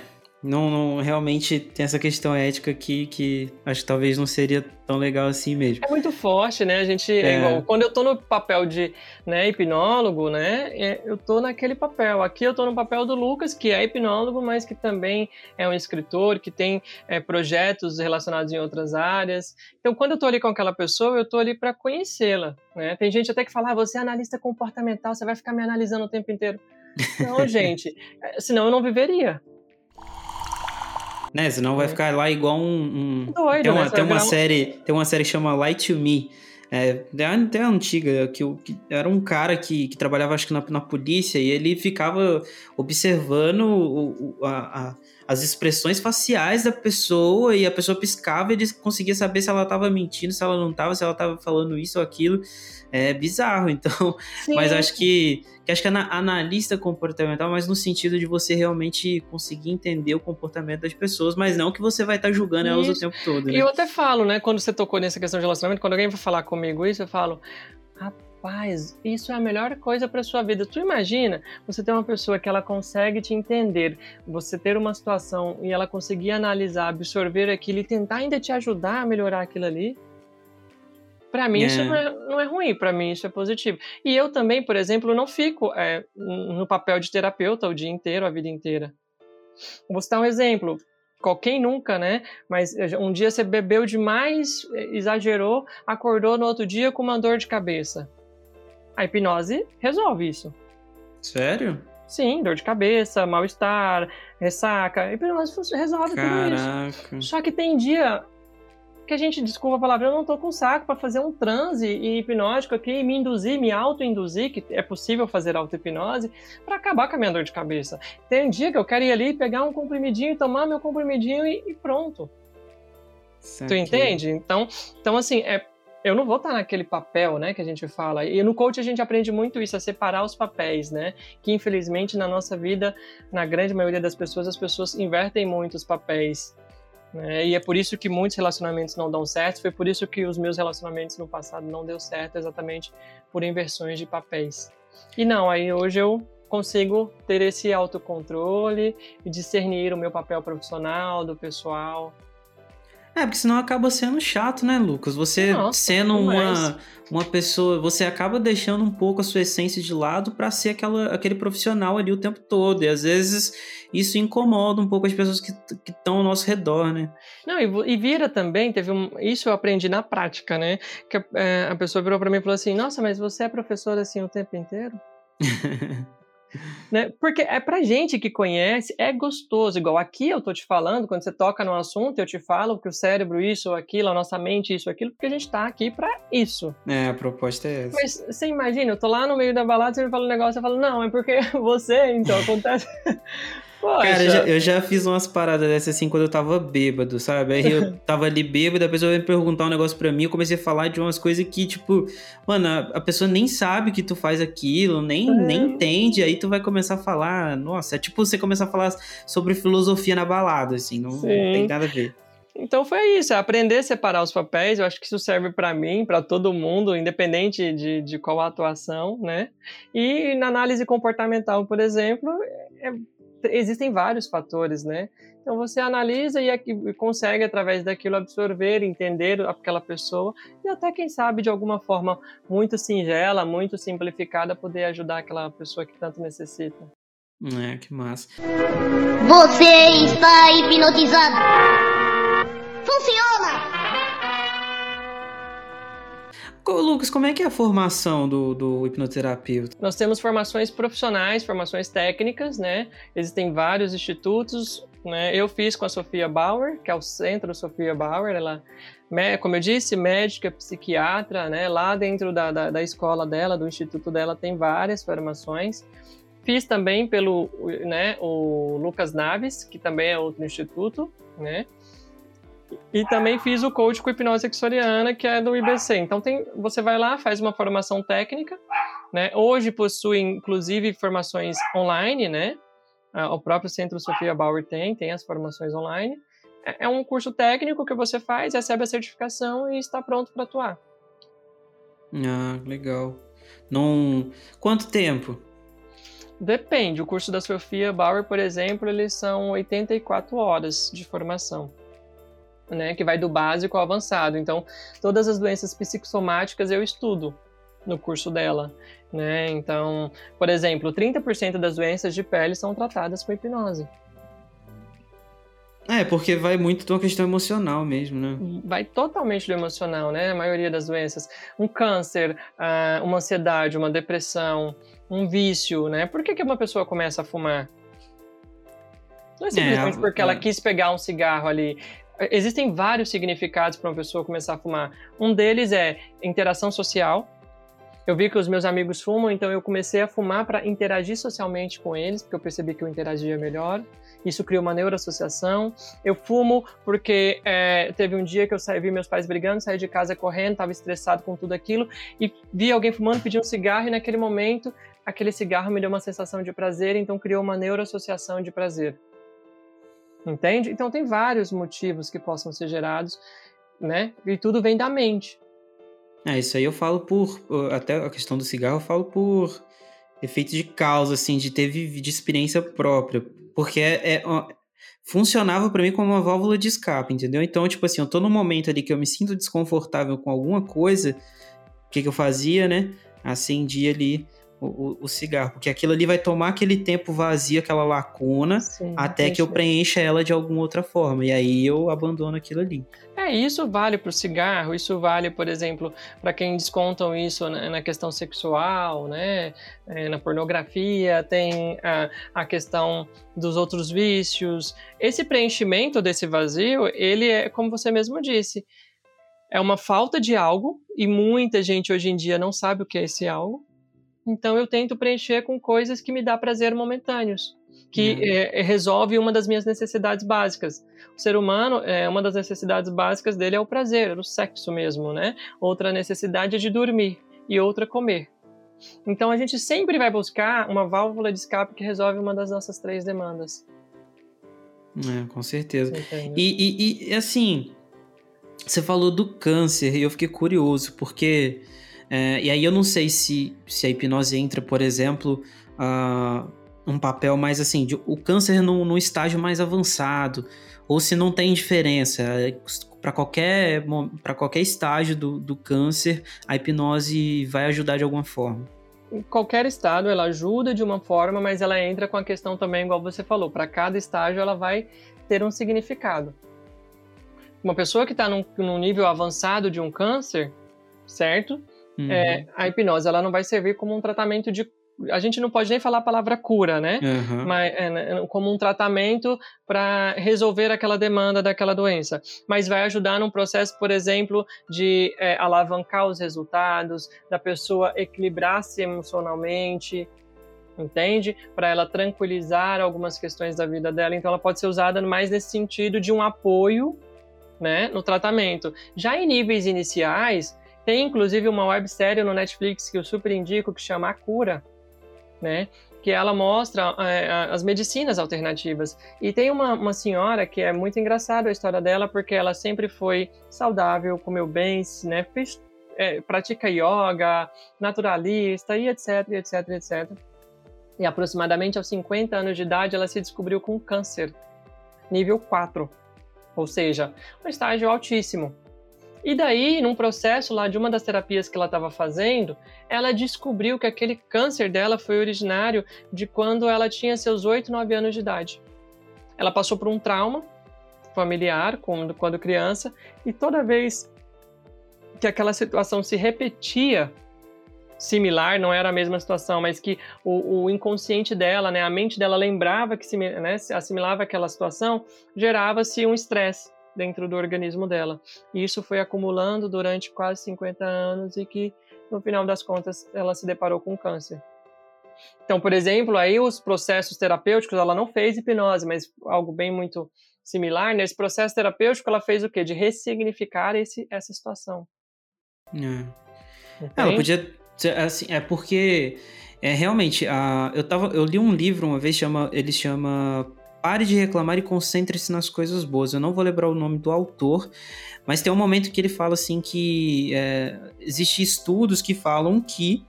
não, não, realmente tem essa questão ética aqui que acho que talvez não seria tão legal assim mesmo. É muito forte, né? A gente é. é igual, quando eu tô no papel de né, hipnólogo, né? É, eu tô naquele papel. Aqui eu tô no papel do Lucas, que é hipnólogo, mas que também é um escritor, que tem é, projetos relacionados em outras áreas. Então, quando eu tô ali com aquela pessoa, eu tô ali para conhecê-la, né? Tem gente até que fala, ah, você é analista comportamental, você vai ficar me analisando o tempo inteiro. Não, gente, é, senão eu não viveria né? Senão vai é. ficar lá igual um. um... Doido, tem uma, né? tem uma série, tem uma série que chama Light to Me. É, até antiga, que, que, era um cara que, que trabalhava acho que na, na polícia e ele ficava observando o, o, a, a, as expressões faciais da pessoa e a pessoa piscava e ele conseguia saber se ela estava mentindo, se ela não estava, se ela estava falando isso ou aquilo. É bizarro, então. Sim. Mas acho que que acho que é analista comportamental, mas no sentido de você realmente conseguir entender o comportamento das pessoas, mas não que você vai estar tá julgando isso. elas o tempo todo. Né? E eu até falo, né, quando você tocou nessa questão de relacionamento, quando alguém vai falar comigo isso, eu falo, rapaz, isso é a melhor coisa para sua vida. Tu imagina você ter uma pessoa que ela consegue te entender, você ter uma situação e ela conseguir analisar, absorver aquilo e tentar ainda te ajudar a melhorar aquilo ali. Para mim, é. isso não é, não é ruim, para mim, isso é positivo. E eu também, por exemplo, não fico é, no papel de terapeuta o dia inteiro, a vida inteira. Vou citar um exemplo. Qualquer nunca, né? Mas eh, um dia você bebeu demais, eh, exagerou, acordou no outro dia com uma dor de cabeça. A hipnose resolve isso. Sério? Sim, dor de cabeça, mal-estar, ressaca. A hipnose resolve Caraca. tudo isso. Só que tem dia que a gente, desculpa a palavra, eu não tô com saco para fazer um transe hipnótico aqui e me induzir, me auto-induzir, que é possível fazer auto-hipnose, para acabar com a minha dor de cabeça. Tem um dia que eu quero ir ali, pegar um comprimidinho, tomar meu comprimidinho e, e pronto. Tu entende? Então, então assim, é, eu não vou estar naquele papel, né, que a gente fala. E no coach a gente aprende muito isso, a separar os papéis, né? Que infelizmente na nossa vida, na grande maioria das pessoas, as pessoas invertem muito os papéis. Né? E é por isso que muitos relacionamentos não dão certo. Foi por isso que os meus relacionamentos no passado não deu certo, exatamente por inversões de papéis. E não, aí hoje eu consigo ter esse autocontrole e discernir o meu papel profissional, do pessoal, é, porque senão acaba sendo chato, né, Lucas? Você Nossa, sendo uma, uma pessoa, você acaba deixando um pouco a sua essência de lado para ser aquela, aquele profissional ali o tempo todo. E às vezes isso incomoda um pouco as pessoas que estão ao nosso redor, né? Não, e, e, vira também, teve um. Isso eu aprendi na prática, né? Que é, a pessoa virou para mim e falou assim: Nossa, mas você é professor assim o tempo inteiro? Né? Porque é pra gente que conhece, é gostoso. Igual aqui eu tô te falando, quando você toca no assunto, eu te falo que o cérebro isso ou aquilo, a nossa mente isso ou aquilo, porque a gente tá aqui pra isso. É, a proposta é essa. Mas você imagina, eu tô lá no meio da balada, você me fala um negócio, eu falo, não, é porque você, então, acontece. Poxa. Cara, eu já, eu já fiz umas paradas dessas assim quando eu tava bêbado, sabe? Aí eu tava ali bêbado, a pessoa veio perguntar um negócio pra mim, eu comecei a falar de umas coisas que, tipo, mano, a, a pessoa nem sabe que tu faz aquilo, nem, É. nem entende, aí tu vai começar a falar, nossa, é tipo você começar a falar sobre filosofia na balada, assim, não, não tem nada a ver. Então foi isso, é aprender a separar os papéis. Eu acho que isso serve para mim, para todo mundo, independente de, de qual atuação, né? E na análise comportamental, por exemplo, é- existem vários fatores, né? Então você analisa e, e consegue, através daquilo, absorver, entender aquela pessoa e até, quem sabe, de alguma forma muito singela, muito simplificada, poder ajudar aquela pessoa que tanto necessita. É, que massa. Você está hipnotizado. Funciona! Lucas, como é que é a formação do, do hipnoterapeuta? Nós temos formações profissionais, formações técnicas, né? Existem vários institutos, né? Eu fiz com a Sofia Bauer, que é o Centro Sofia Bauer, ela, como eu disse, médica, psiquiatra, né? Lá dentro da, da, da escola dela, do instituto dela, tem várias formações. Fiz também pelo, né, o Lucas Naves, que também é outro instituto, né? E também fiz o coach com hipnose sexoriana, que é do IBC. Então tem, você vai lá, faz uma formação técnica, né? Hoje possui inclusive formações online, né? Ah, O próprio Centro Sofia Bauer tem, tem as formações online. É é um curso técnico que você faz, recebe a certificação e está pronto para atuar. Ah, legal. Não... Quanto tempo? Depende. O curso da Sofia Bauer, por exemplo, eles são 84 horas de formação. Né, que vai do básico ao avançado. Então, todas as doenças psicossomáticas eu estudo no curso dela. Né? Então, por exemplo, 30% das doenças de pele são tratadas com hipnose. É, porque vai muito de uma questão emocional mesmo, né? Vai totalmente do emocional, né? A maioria das doenças. Um câncer, ah, uma ansiedade, uma depressão, um vício, né? Por que, que uma pessoa começa a fumar? Não é simplesmente É, porque ela é. quis pegar um cigarro ali. Existem vários significados para uma pessoa começar a fumar. Um deles é interação social. Eu vi que os meus amigos fumam, então eu comecei a fumar para interagir socialmente com eles, porque eu percebi que eu interagia melhor. Isso criou uma neuroassociação. Eu fumo porque é, teve um dia que eu saí, vi meus pais brigando, saí de casa correndo, estava estressado com tudo aquilo, e vi alguém fumando, pedi um cigarro, e naquele momento, aquele cigarro me deu uma sensação de prazer, então criou uma neuroassociação de prazer. Entende? Então tem vários motivos que possam ser gerados, né? E tudo vem da mente. É, isso aí eu falo por. Até a questão do cigarro eu falo por efeito de causa, assim, de ter de experiência própria. Porque é, é- funcionava pra mim como uma válvula de escape, entendeu? Então, tipo assim, eu tô num momento ali que eu me sinto desconfortável com alguma coisa, o que, que eu fazia, né? Acendia ali o, o- o cigarro. Porque aquilo ali vai tomar aquele tempo vazio, aquela lacuna, Sim, até que eu entendi. preencha ela de alguma outra forma. E aí eu abandono aquilo ali. É, isso vale para o cigarro, isso vale, por exemplo, para quem descontam isso na, na questão sexual, né? É, na pornografia, tem a, a questão dos outros vícios. Esse preenchimento desse vazio, ele é, como você mesmo disse, é uma falta de algo, e muita gente hoje em dia não sabe o que é esse algo. Então eu tento preencher com coisas que me dá prazer momentâneos, que Uhum. é, resolve uma das minhas necessidades básicas. O ser humano, é, uma das necessidades básicas dele é o prazer, o sexo mesmo, né? Outra necessidade é de dormir e outra comer. Então a gente sempre vai buscar uma válvula de escape que resolve uma das nossas três demandas. É, com certeza. E, e- e, assim, você falou do câncer e eu fiquei curioso, porque. É, e aí eu não sei se, se a hipnose entra, por exemplo, ah, um papel mais assim, de, o câncer num, num estágio mais avançado, ou se não tem diferença. Para qualquer, qualquer estágio do, do câncer, a hipnose vai ajudar de alguma forma. Qualquer estado ela ajuda de uma forma, mas ela entra com a questão também, igual você falou, para cada estágio ela vai ter um significado. Uma pessoa que está num, num nível avançado de um câncer, certo? Uhum. É, a hipnose ela não vai servir como um tratamento de. A gente não pode nem falar a palavra cura, né? Aham. mas, é, né, como um tratamento para resolver aquela demanda daquela doença, mas vai ajudar num processo, por exemplo, de é, alavancar os resultados, da pessoa equilibrar-se emocionalmente, entende? Para ela tranquilizar algumas questões da vida dela. Então, ela pode ser usada mais nesse sentido de um apoio, né, no tratamento. Já em níveis iniciais, tem inclusive uma websérie no Netflix que eu super indico que chama A Cura, né? Que ela mostra é, as medicinas alternativas. E tem uma, uma senhora que é muito engraçada a história dela, porque ela sempre foi saudável, comeu bem, né? Fez, é, pratica yoga, naturalista e etc, etc, etc e aproximadamente aos 50 anos de idade ela se descobriu com câncer, nível 4, ou seja, um estágio altíssimo. E daí, num processo lá de uma das terapias que ela estava fazendo, ela descobriu que aquele câncer dela foi originário de quando ela tinha seus 8, 9 anos de idade. Ela passou por um trauma familiar quando, quando criança, e toda vez que aquela situação se repetia similar, não era a mesma situação, mas que o, o inconsciente dela, né, a mente dela lembrava que se, né, assimilava aquela situação, gerava-se um estresse dentro do organismo dela. E isso foi acumulando durante quase 50 anos e que no final das contas ela se deparou com câncer. Então, por exemplo, aí os processos terapêuticos, ela não fez hipnose, mas algo bem muito similar, nesse processo terapêutico ela fez o quê? De ressignificar esse, essa situação. É. Ela podia Assim, é porque é realmente a, eu tava eu li um livro uma vez chama ele chama Pare de reclamar e concentre-se nas coisas boas. Eu não vou lembrar o nome do autor, mas tem um momento que ele fala assim que é, existem estudos que falam que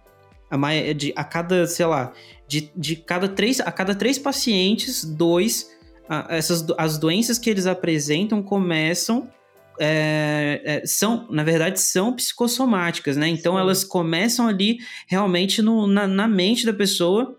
a, de, a cada, sei lá, de, de cada três, a cada três pacientes, dois, a, essas, as doenças que eles apresentam começam é, é, são, na verdade, são psicossomáticas, né? Então Sim. elas começam ali realmente no, na, na mente da pessoa.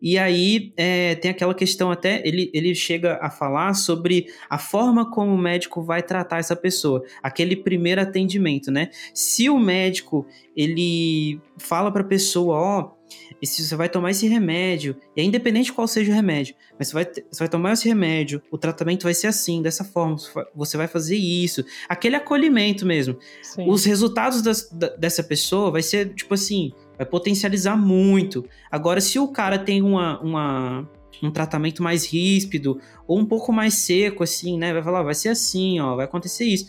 E aí é, tem aquela questão até, ele, ele chega a falar sobre a forma como o médico vai tratar essa pessoa, aquele primeiro atendimento, né? Se o médico, ele fala para a pessoa, ó, oh, esse, você vai tomar esse remédio, e é independente de qual seja o remédio, mas você vai, você vai tomar esse remédio, o tratamento vai ser assim, dessa forma, você vai fazer isso, aquele acolhimento mesmo. Sim. Os resultados das, da, dessa pessoa vai ser, tipo assim, vai potencializar muito. Agora, se o cara tem uma, uma um tratamento mais ríspido ou um pouco mais seco, assim, né? Vai falar, vai ser assim, ó, vai acontecer isso.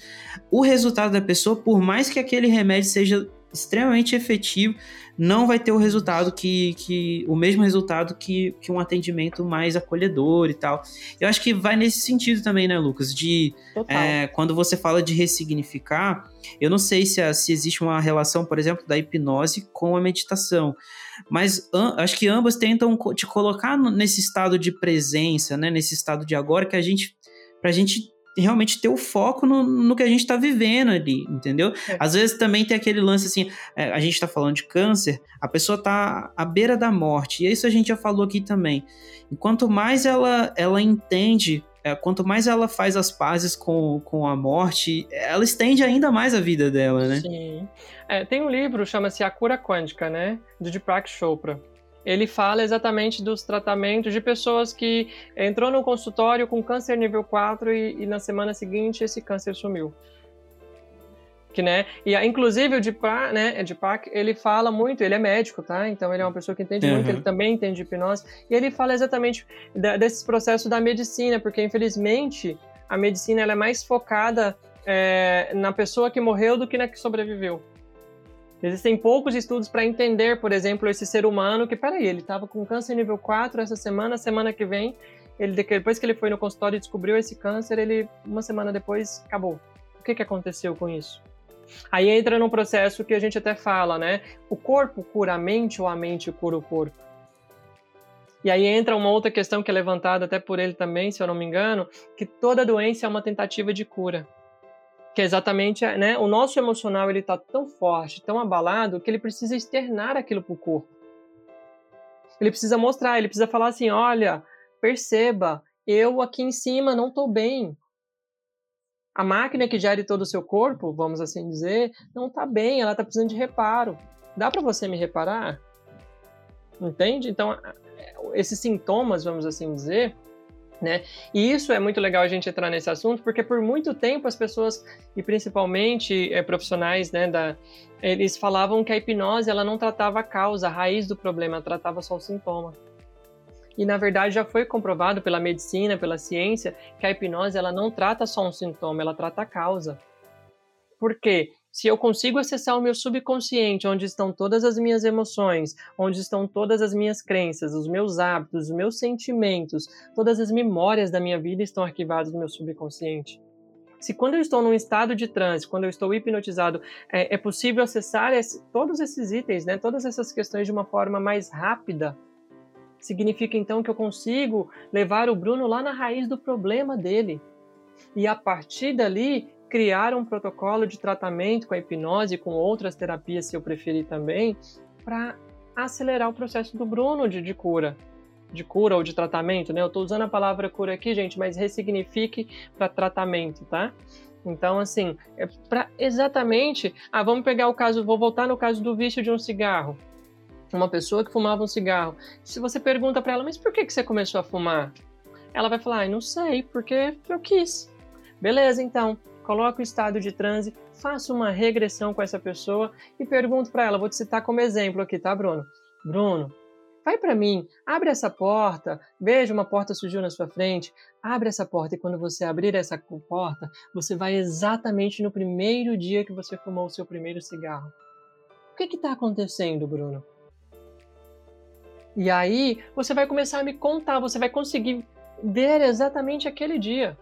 O resultado da pessoa, por mais que aquele remédio seja extremamente efetivo, não vai ter o resultado que, que o mesmo resultado que, que um atendimento mais acolhedor e tal. Eu acho que vai nesse sentido também, né, Lucas? De é, quando você fala de ressignificar, eu não sei se, se existe uma relação, por exemplo, da hipnose com a meditação. Mas acho que ambas tentam te colocar nesse estado de presença, né? Nesse estado de agora que a gente. Pra gente realmente ter o foco no, no que a gente está vivendo ali, entendeu? É. Às vezes também tem aquele lance assim, é, a gente está falando de câncer, a pessoa está à beira da morte, e isso a gente já falou aqui também. E quanto mais ela, ela entende, é, quanto mais ela faz as pazes com, com a morte, ela estende ainda mais a vida dela, né? Sim. É, tem um livro, chama-se A Cura Quântica, né? De Deepak Chopra ele fala exatamente dos tratamentos de pessoas que entrou no consultório com câncer nível 4 e, e na semana seguinte esse câncer sumiu. Que, né? E inclusive o Deepak, né, Deepak, ele fala muito, ele é médico, tá? Então ele é uma pessoa que entende uhum. muito, ele também entende hipnose, e ele fala exatamente da, desses processos da medicina, porque infelizmente a medicina é mais focada é, na pessoa que morreu do que na que sobreviveu. Existem poucos estudos para entender, por exemplo, esse ser humano que, peraí, ele estava com câncer nível 4 essa semana, semana que vem, ele, depois que ele foi no consultório e descobriu esse câncer, ele, uma semana depois, acabou. O que, que aconteceu com isso? Aí entra num processo que a gente até fala, né? O corpo cura a mente ou a mente cura o corpo? E aí entra uma outra questão que é levantada até por ele também, se eu não me engano, que toda doença é uma tentativa de cura que é exatamente né, o nosso emocional ele está tão forte, tão abalado que ele precisa externar aquilo para o corpo. Ele precisa mostrar, ele precisa falar assim, olha, perceba, eu aqui em cima não estou bem. A máquina que gere todo o seu corpo, vamos assim dizer, não está bem, ela está precisando de reparo. Dá para você me reparar? Entende? Então, esses sintomas, vamos assim dizer, né? E isso é muito legal a gente entrar nesse assunto, porque por muito tempo as pessoas, e principalmente é, profissionais, né, da, eles falavam que a hipnose ela não tratava a causa, a raiz do problema, tratava só o sintoma. E na verdade já foi comprovado pela medicina, pela ciência, que a hipnose ela não trata só um sintoma, ela trata a causa. Por quê? Se eu consigo acessar o meu subconsciente, onde estão todas as minhas emoções, onde estão todas as minhas crenças, os meus hábitos, os meus sentimentos, todas as memórias da minha vida estão arquivadas no meu subconsciente. Se quando eu estou num estado de transe, quando eu estou hipnotizado, é, é possível acessar esse, todos esses itens, né, todas essas questões de uma forma mais rápida, significa então que eu consigo levar o Bruno lá na raiz do problema dele. E a partir dali, criar um protocolo de tratamento com a hipnose, com outras terapias, se eu preferir também, para acelerar o processo do Bruno de, de, cura. De cura ou de tratamento, né? Eu estou usando a palavra cura aqui, gente, mas ressignifique para tratamento, tá? Então, assim, é para exatamente. Ah, vamos pegar o caso, vou voltar no caso do vício de um cigarro. Uma pessoa que fumava um cigarro. Se você pergunta para ela, mas por que, que você começou a fumar? Ela vai falar, ah, não sei, porque eu quis. Beleza, então coloque o estado de transe, faça uma regressão com essa pessoa e pergunto para ela, vou te citar como exemplo aqui, tá, Bruno? Bruno, vai para mim, abre essa porta, veja uma porta surgiu na sua frente, abre essa porta e quando você abrir essa porta, você vai exatamente no primeiro dia que você fumou o seu primeiro cigarro. O que está acontecendo, Bruno? E aí você vai começar a me contar, você vai conseguir ver exatamente aquele dia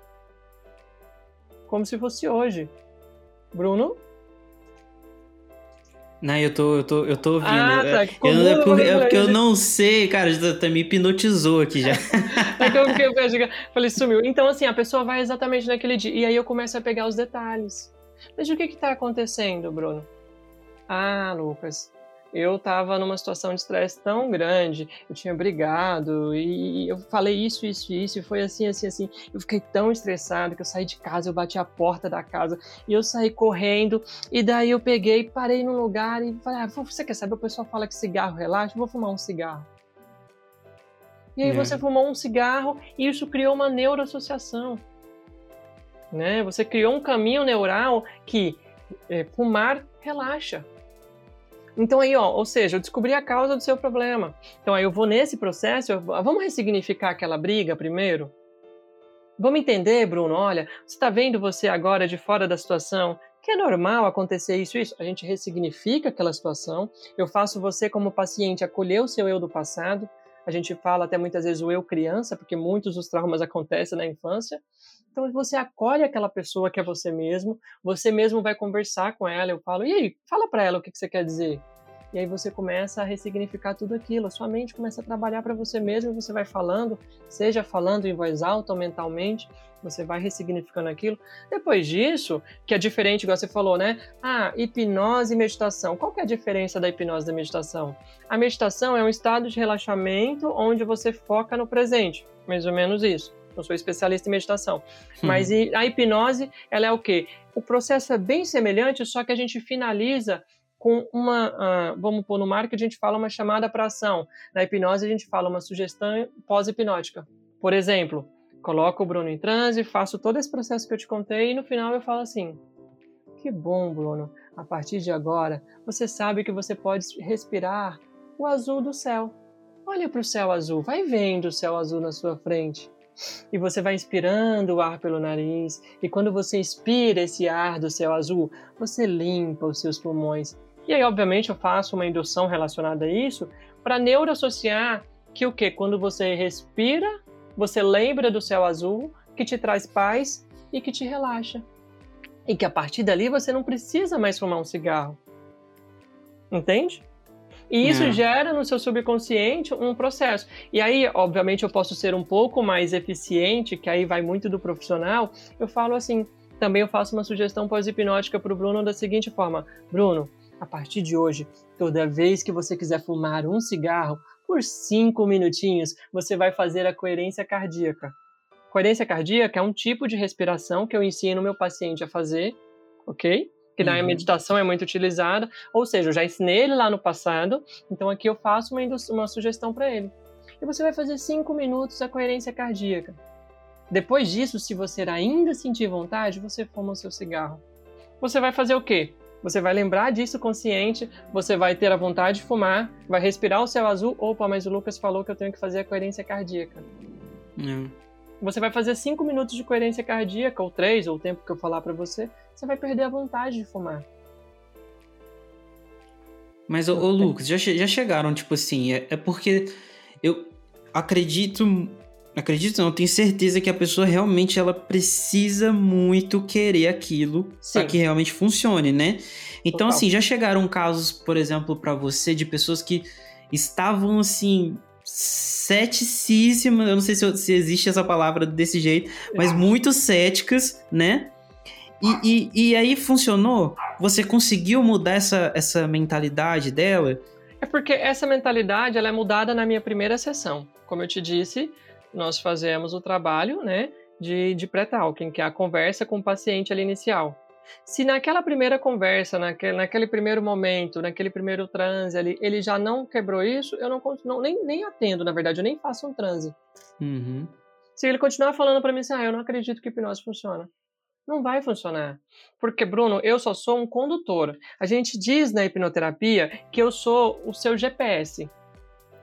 como se fosse hoje. Bruno? Não, eu tô, eu tô, eu tô ouvindo. Ah, tá. Que eu, é, porque, é porque eu não sei, cara, até me hipnotizou aqui já. então, eu, eu falei, sumiu. Então, assim, a pessoa vai exatamente naquele dia. E aí eu começo a pegar os detalhes. Mas o que que tá acontecendo, Bruno? Ah, Lucas, eu estava numa situação de estresse tão grande, eu tinha brigado e eu falei isso, isso, isso, e foi assim, assim, assim. Eu fiquei tão estressado que eu saí de casa, eu bati a porta da casa e eu saí correndo. E daí eu peguei, parei num lugar e falei: ah, você quer saber? O pessoal fala que cigarro relaxa, eu vou fumar um cigarro. E aí é. você fumou um cigarro e isso criou uma neuroassociação. Né? Você criou um caminho neural que é, fumar relaxa. Então aí, ó, ou seja, eu descobri a causa do seu problema. Então aí eu vou nesse processo, eu, vamos ressignificar aquela briga primeiro? Vamos entender, Bruno, olha, você está vendo você agora de fora da situação, que é normal acontecer isso isso. A gente ressignifica aquela situação. Eu faço você como paciente acolher o seu eu do passado. A gente fala até muitas vezes o eu criança, porque muitos dos traumas acontecem na infância. Então você acolhe aquela pessoa que é você mesmo, você mesmo vai conversar com ela. Eu falo, e aí, fala para ela o que, que você quer dizer. E aí você começa a ressignificar tudo aquilo. A sua mente começa a trabalhar para você mesmo, você vai falando, seja falando em voz alta ou mentalmente, você vai ressignificando aquilo. Depois disso, que é diferente, igual você falou, né? Ah, hipnose e meditação. Qual que é a diferença da hipnose e da meditação? A meditação é um estado de relaxamento onde você foca no presente, mais ou menos isso. Não sou especialista em meditação. Hum. Mas a hipnose, ela é o quê? O processo é bem semelhante, só que a gente finaliza com uma, uh, vamos pôr no mar que a gente fala uma chamada para ação. Na hipnose a gente fala uma sugestão pós-hipnótica. Por exemplo, coloco o Bruno em transe, faço todo esse processo que eu te contei e no final eu falo assim: que bom, Bruno, a partir de agora você sabe que você pode respirar o azul do céu. Olha para o céu azul, vai vendo o céu azul na sua frente. E você vai inspirando o ar pelo nariz, e quando você inspira esse ar do céu azul, você limpa os seus pulmões e aí, obviamente, eu faço uma indução relacionada a isso para neuroassociar que o que? Quando você respira, você lembra do céu azul, que te traz paz e que te relaxa. E que a partir dali você não precisa mais fumar um cigarro. Entende? E isso é. gera no seu subconsciente um processo. E aí, obviamente, eu posso ser um pouco mais eficiente, que aí vai muito do profissional. Eu falo assim, também eu faço uma sugestão pós-hipnótica para o Bruno da seguinte forma: Bruno, a partir de hoje, toda vez que você quiser fumar um cigarro, por cinco minutinhos, você vai fazer a coerência cardíaca. Coerência cardíaca é um tipo de respiração que eu ensino meu paciente a fazer, ok? Que na uhum. meditação é muito utilizada, ou seja, eu já ensinei ele lá no passado, então aqui eu faço uma, uma sugestão para ele. E você vai fazer cinco minutos a coerência cardíaca. Depois disso, se você ainda sentir vontade, você fuma o seu cigarro. Você vai fazer o quê? Você vai lembrar disso consciente, você vai ter a vontade de fumar, vai respirar o céu azul. Opa, mas o Lucas falou que eu tenho que fazer a coerência cardíaca. É. Você vai fazer 5 minutos de coerência cardíaca, ou 3, ou o tempo que eu falar para você, você vai perder a vontade de fumar. Mas, ô, ô Lucas, já, já chegaram, tipo assim, é, é porque eu acredito, acredito não, tenho certeza que a pessoa realmente ela precisa muito querer aquilo para que realmente funcione, né? Então, Total. assim, já chegaram casos, por exemplo, pra você de pessoas que estavam assim ceticíssimas, eu não sei se, se existe essa palavra desse jeito, mas muito céticas, né? E, e, e aí funcionou? Você conseguiu mudar essa, essa mentalidade dela? É porque essa mentalidade ela é mudada na minha primeira sessão. Como eu te disse, nós fazemos o trabalho né, de, de pré-talking, que é a conversa com o paciente ali inicial. Se naquela primeira conversa, naquele, naquele primeiro momento, naquele primeiro transe ali, ele já não quebrou isso, eu não, continuo, nem, nem atendo, na verdade, eu nem faço um transe. Uhum. Se ele continuar falando para mim assim, ah, eu não acredito que hipnose funciona. Não vai funcionar. Porque, Bruno, eu só sou um condutor. A gente diz na hipnoterapia que eu sou o seu GPS.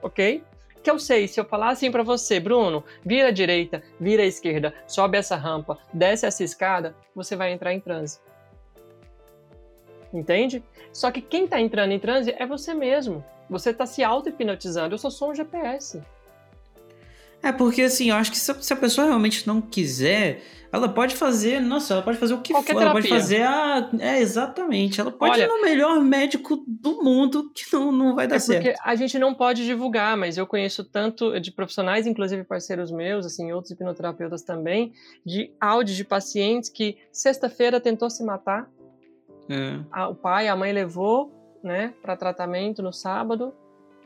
Ok? Que eu sei, se eu falar assim para você, Bruno, vira à direita, vira à esquerda, sobe essa rampa, desce essa escada, você vai entrar em transe. Entende? Só que quem está entrando em transe é você mesmo. Você está se auto-hipnotizando. Eu só sou um GPS. É porque assim, eu acho que se a, pessoa realmente não quiser, ela pode fazer, nossa, ela pode fazer o que Qualquer for, ela pode terapia. fazer a. É, exatamente. Ela pode Olha- ir no melhor médico do mundo que não, não vai dar É porque certo. a gente não pode divulgar, mas eu conheço tanto de profissionais, inclusive parceiros meus, assim, outros hipnoterapeutas também, de áudios de pacientes que sexta-feira tentou se matar, É. a- o pai, a mãe levou, né, para tratamento no sábado.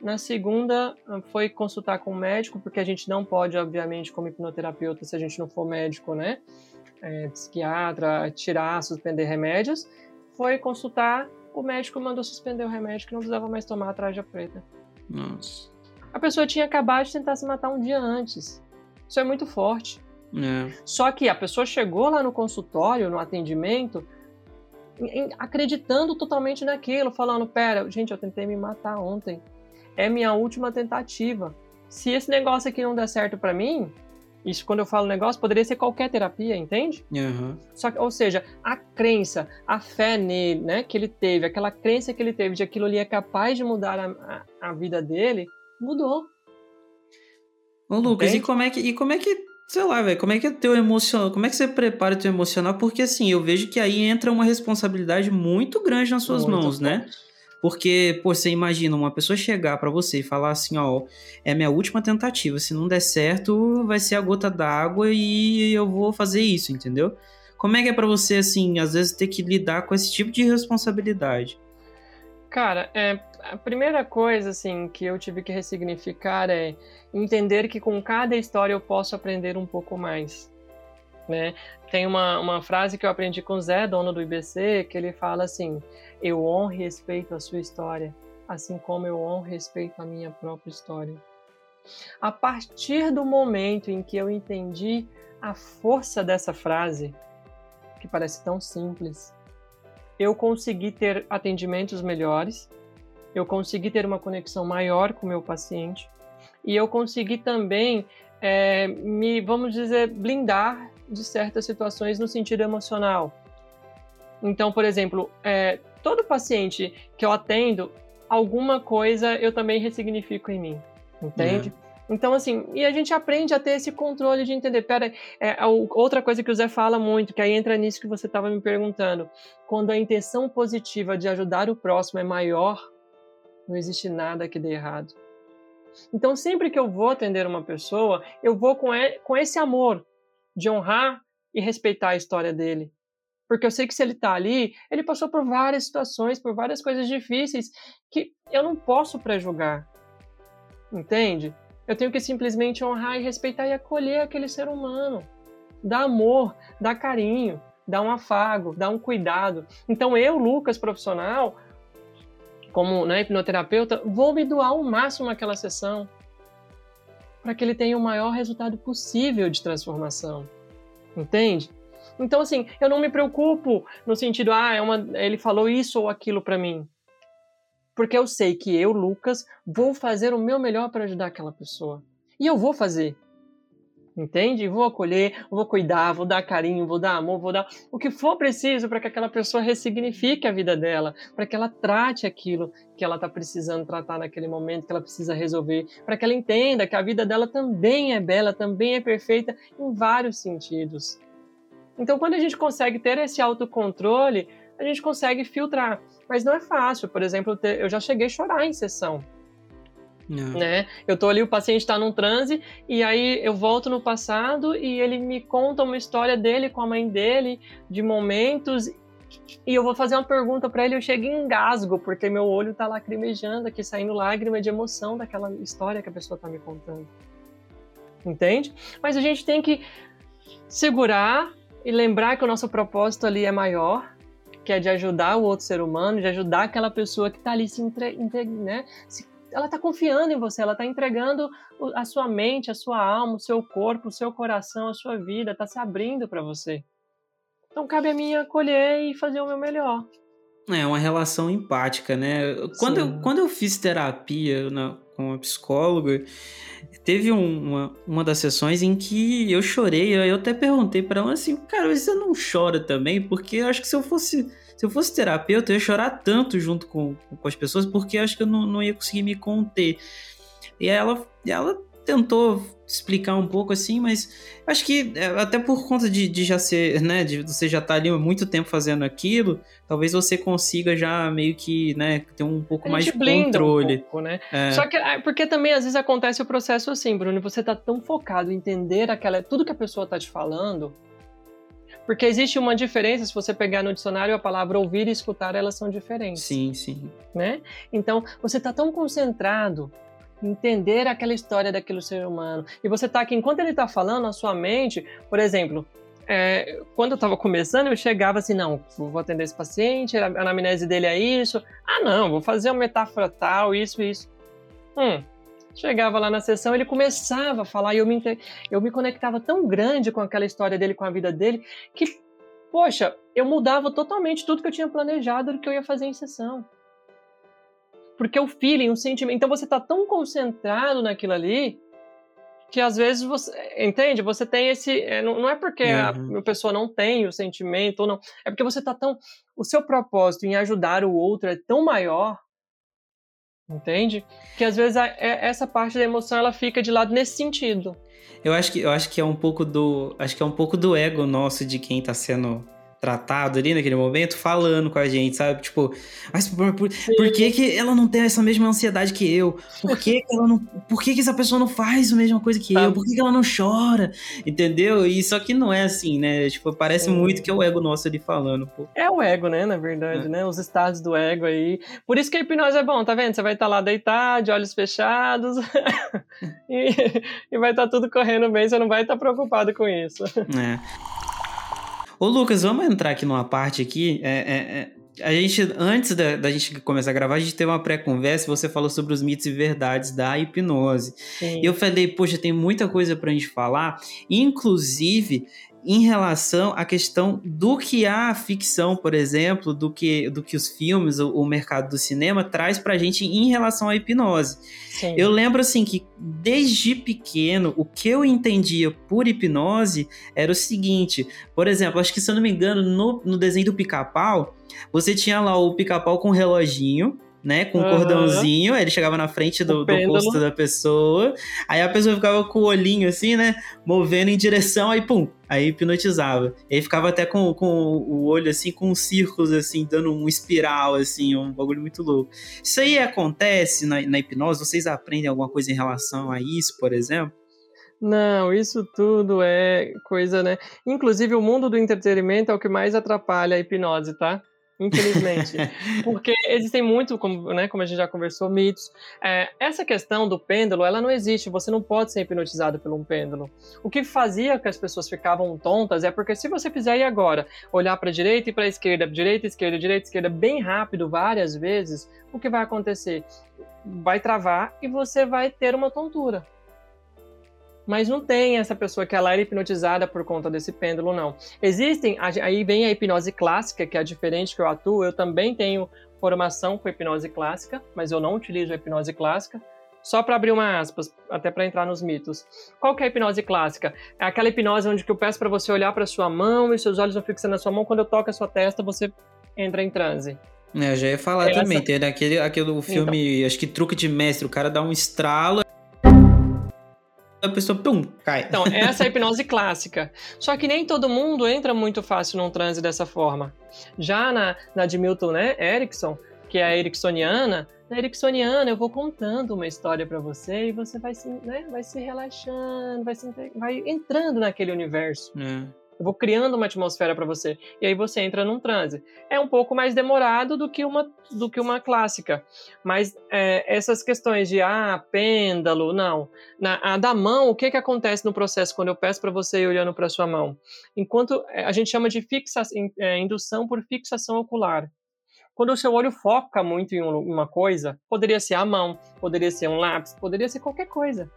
Na segunda foi consultar com o médico, porque a gente não pode, obviamente, como hipnoterapeuta, se a gente não for médico, né, é, psiquiatra, tirar, suspender remédios. Foi consultar, o médico mandou suspender o remédio que não precisava mais tomar a traja preta. Nossa. A pessoa tinha acabado de tentar se matar um dia antes. Isso é muito forte. É. Só que a pessoa chegou lá no consultório, no atendimento, acreditando totalmente naquilo, falando: Pera, gente, eu tentei me matar ontem. É minha última tentativa. Se esse negócio aqui não der certo pra mim, isso quando eu falo negócio, poderia ser qualquer terapia, entende? Aham. Só que, ou seja, a crença, a fé nele, né, que ele teve, aquela crença que ele teve de aquilo ali é capaz de mudar a, a, a vida dele, mudou. Ô, Lucas, e Entende? como é que. E como é que. Sei lá, velho, como é que é teu emocional? Como é que você prepara o teu emocional? Porque assim, eu vejo que aí entra uma responsabilidade muito grande nas suas Muito mãos, né? Porque, pô, você imagina uma pessoa chegar pra você e falar assim, ó, é minha última tentativa, se não der certo, vai ser a gota d'água e eu vou fazer isso, entendeu? Como é que é pra você, assim, às vezes ter que lidar com esse tipo de responsabilidade? Cara, é, a primeira coisa assim que eu tive que ressignificar é entender que com cada história eu posso aprender um pouco mais. Né? Tem uma, uma frase que eu aprendi com o Zé, dono do IBC, que ele fala assim: Eu honro e respeito a sua história, assim como eu honro e respeito a minha própria história. A partir do momento em que eu entendi a força dessa frase, que parece tão simples, eu consegui ter atendimentos melhores, eu consegui ter uma conexão maior com o meu paciente e eu consegui também é, me, vamos dizer, blindar de certas situações no sentido emocional. Então, por exemplo, é, todo paciente que eu atendo, alguma coisa eu também ressignifico em mim, entende? Então, assim, e a gente aprende a ter esse controle de entender. Pera, é, outra coisa que o Zé fala muito, que aí entra nisso que você estava me perguntando. Quando a intenção positiva de ajudar o próximo é maior, não existe nada que dê errado. Então, sempre que eu vou atender uma pessoa, eu vou com, e- com esse amor de honrar e respeitar a história dele. Porque eu sei que se ele está ali, ele passou por várias situações, por várias coisas difíceis que eu não posso pré-julgar. Entende? Eu tenho que simplesmente honrar e respeitar e acolher aquele ser humano. Dar amor, dar carinho, dar um afago, dar um cuidado. Então eu, Lucas, profissional, como né, hipnoterapeuta, vou me doar ao máximo naquela sessão para que ele tenha o maior resultado possível de transformação. Entende? Então, assim, eu não me preocupo no sentido, ah, é uma, ele falou isso ou aquilo para mim. Porque eu sei que eu, Lucas, vou fazer o meu melhor para ajudar aquela pessoa. E eu vou fazer. Entende? Vou acolher, vou cuidar, vou dar carinho, vou dar amor, vou dar o que for preciso para que aquela pessoa ressignifique a vida dela, para que ela trate aquilo que ela está precisando tratar naquele momento, que ela precisa resolver, para que ela entenda que a vida dela também é bela, também é perfeita em vários sentidos. Então, quando a gente consegue ter esse autocontrole, a gente consegue filtrar. Mas não é fácil. Por exemplo, eu já cheguei a chorar em sessão. Né? Eu tô ali, o paciente está num transe, e aí eu volto no passado e ele me conta uma história dele com a mãe dele, de momentos, e eu vou fazer uma pergunta para ele, eu chego em engasgo, porque meu olho tá lacrimejando aqui, saindo lágrima de emoção daquela história que a pessoa tá me contando. Entende? Mas a gente tem que segurar e lembrar que o nosso propósito ali é maior, que é de ajudar o outro ser humano, de ajudar aquela pessoa que está ali se, entre, entre, né, se ela está confiando em você, ela está entregando a sua mente, a sua alma, o seu corpo, o seu coração, a sua vida, está se abrindo para você. Então cabe a mim acolher e fazer o meu melhor. É uma relação empática, né? Quando, eu, quando eu fiz terapia na, com a psicóloga, teve uma, uma das sessões em que eu chorei. Eu até perguntei para ela assim, cara, você não chora também? Porque eu acho que se eu fosse se eu fosse terapeuta, eu ia chorar tanto junto com, com as pessoas, porque acho que eu não, não ia conseguir me conter. E ela, ela tentou explicar um pouco assim, mas acho que é, até por conta de, de já ser, né, de você já estar tá ali há muito tempo fazendo aquilo, talvez você consiga já meio que, né, ter um pouco mais de controle. Um pouco, né? É. Só que é, porque também às vezes acontece o processo assim, Bruno, você tá tão focado em entender aquela tudo que a pessoa tá te falando, porque existe uma diferença, se você pegar no dicionário a palavra ouvir e escutar, elas são diferentes. Sim, sim. Né? Então, você está tão concentrado em entender aquela história daquele ser humano. E você está aqui, enquanto ele está falando, a sua mente, por exemplo, é, quando eu estava começando, eu chegava assim, não, vou atender esse paciente, a anamnese dele é isso. Ah, não, vou fazer uma metáfora tal, isso, isso. Hum, Chegava lá na sessão, ele começava a falar e eu me, eu me conectava tão grande com aquela história dele, com a vida dele, que, poxa, eu mudava totalmente tudo que eu tinha planejado do que eu ia fazer em sessão. Porque o feeling, o sentimento. Então você está tão concentrado naquilo ali que às vezes você. Entende? Você tem esse. É, não, é porque uhum. a pessoa não tem o sentimento ou não. É porque você está tão. O seu propósito em ajudar o outro é tão maior Entende? Que às vezes a, é, essa parte da emoção ela fica de lado nesse sentido. Eu acho que, eu acho que é um pouco do. Acho que é um pouco do ego nosso de quem tá sendo tratado ali naquele momento, falando com a gente, sabe? Tipo, mas por, por, por, que, que ela não tem essa mesma ansiedade que eu? Por que, que ela não. Por que, que essa pessoa não faz a mesma coisa que eu? Por que, que ela não chora? Entendeu? E só que não é assim, né? Tipo, parece muito que é o ego nosso ali falando, pô. É o ego, né? Na verdade, é. né? Os estados do ego aí. Por isso que a hipnose é bom, tá vendo? Você vai estar tá lá deitado, de olhos fechados, e, e vai estar tá tudo correndo bem, você não vai estar tá preocupado com isso. É. Ô, Lucas, vamos entrar aqui numa parte aqui. É, é, é, a gente, antes da, da, gente começar a gravar, a gente teve uma pré-conversa e você falou sobre os mitos e verdades da hipnose. Sim. E eu falei, poxa, tem muita coisa pra gente falar. Inclusive, em relação à questão do que a ficção, por exemplo, do que, do que os filmes, o, o mercado do cinema traz pra gente em relação à hipnose. Sim. Eu lembro assim que desde pequeno o que eu entendia por hipnose era o seguinte, por exemplo, acho que se eu não me engano, no, no desenho do pica-pau, você tinha lá o pica-pau com um reloginho, né? Com um uhum. cordãozinho, aí ele chegava na frente do, do rosto da pessoa, aí a pessoa ficava com o olhinho assim, né? Movendo em direção, aí pum, aí hipnotizava. E aí ficava até com, com o olho assim, com círculos assim, dando um espiral, assim, um bagulho muito louco. Isso aí acontece na, na hipnose? Vocês aprendem alguma coisa em relação a isso, por exemplo? Não, isso tudo é coisa, né? Inclusive, o mundo do entretenimento é o que mais atrapalha a hipnose, tá? Infelizmente. Porque existem muito, como, né, como a gente já conversou, mitos. É, essa questão do pêndulo, ela não existe, você não pode ser hipnotizado por um pêndulo. O que fazia que as pessoas ficavam tontas é porque se você fizer aí agora, olhar para a direita e para a esquerda, direita, esquerda, direita, esquerda, bem rápido, várias vezes, o que vai acontecer? Vai travar e você vai ter uma tontura. Mas não tem essa pessoa que ela era hipnotizada por conta desse pêndulo, não. Existem, aí vem a hipnose clássica, que é diferente que eu atuo. Eu também tenho formação com hipnose clássica, mas eu não utilizo a hipnose clássica. Só para abrir uma aspas, até para entrar nos mitos. Qual que é a hipnose clássica? É aquela hipnose onde eu peço para você olhar para sua mão e seus olhos vão fixando na sua mão. Quando eu toco a sua testa, você entra em transe. É, eu já ia falar Essa- também. Tem aquele, aquele filme, acho que Truque de Mestre, o cara dá um estralo. A pessoa, pum, cai. Então, essa é a hipnose clássica. Só que nem todo mundo entra muito fácil num transe dessa forma. Já na, na de Milton né, Erickson, que é a ericksoniana, na ericksoniana eu vou contando uma história para você e você vai se, né, vai se relaxando, vai, se, vai entrando naquele universo. É. Eu vou criando uma atmosfera para você. E aí você entra num transe. É um pouco mais demorado do que uma, do que uma clássica. Mas é, essas questões de, ah, pêndulo, não. Na, a da mão, o que, que acontece no processo quando eu peço para você ir olhando para sua mão? Enquanto é, a gente chama de fixa, é, indução por fixação ocular. Quando o seu olho foca muito em um- uma coisa, poderia ser a mão, poderia ser um lápis, poderia ser qualquer coisa.